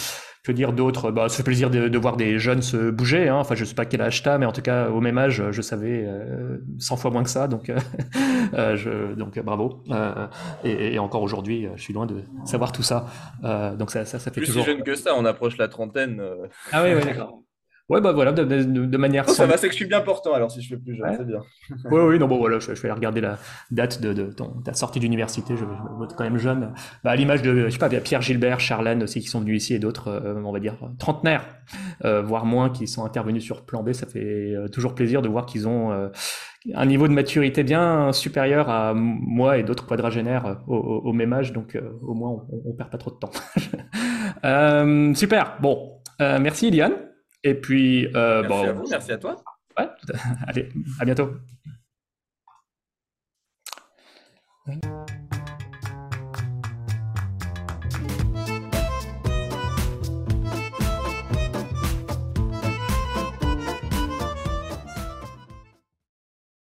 Speaker 1: Que dire d'autre? Bah, Ça fait plaisir de, de, voir des jeunes se bouger. Hein. Enfin, je sais pas quel âge t'as, mais en tout cas, au même âge, je savais euh, 100 fois moins que ça. Donc, euh, je, donc bravo. Euh, et, et, encore aujourd'hui, je suis loin de savoir tout ça. Euh, donc ça, ça, ça fait
Speaker 2: Plus
Speaker 1: toujours...
Speaker 2: si jeune que ça, on approche la trentaine.
Speaker 1: Ah oui, oui, d'accord. Ouais, bah voilà, de, de, manière.
Speaker 2: ça va, c'est que je suis bien portant alors si je fais plus jeune, c'est bien.
Speaker 1: oui, oui, non, bon, voilà, je, vais aller regarder la date de, de, ta sortie d'université, je, je me quand même jeune. Bah, à l'image de, je sais pas, Pierre Gilbert, Charlène aussi qui sont venus ici et d'autres, euh, on va dire, trentenaires, euh, voire moins, qui sont intervenus sur Plan B. Ça fait euh, toujours plaisir de voir qu'ils ont un niveau de maturité bien supérieur à moi et d'autres quadragénaires au, au, même âge, donc au moins on, on, perd pas trop de temps. super, bon, merci Iliane. Et puis,
Speaker 2: euh, merci bon, à vous, merci à toi.
Speaker 1: Ouais, allez, à bientôt.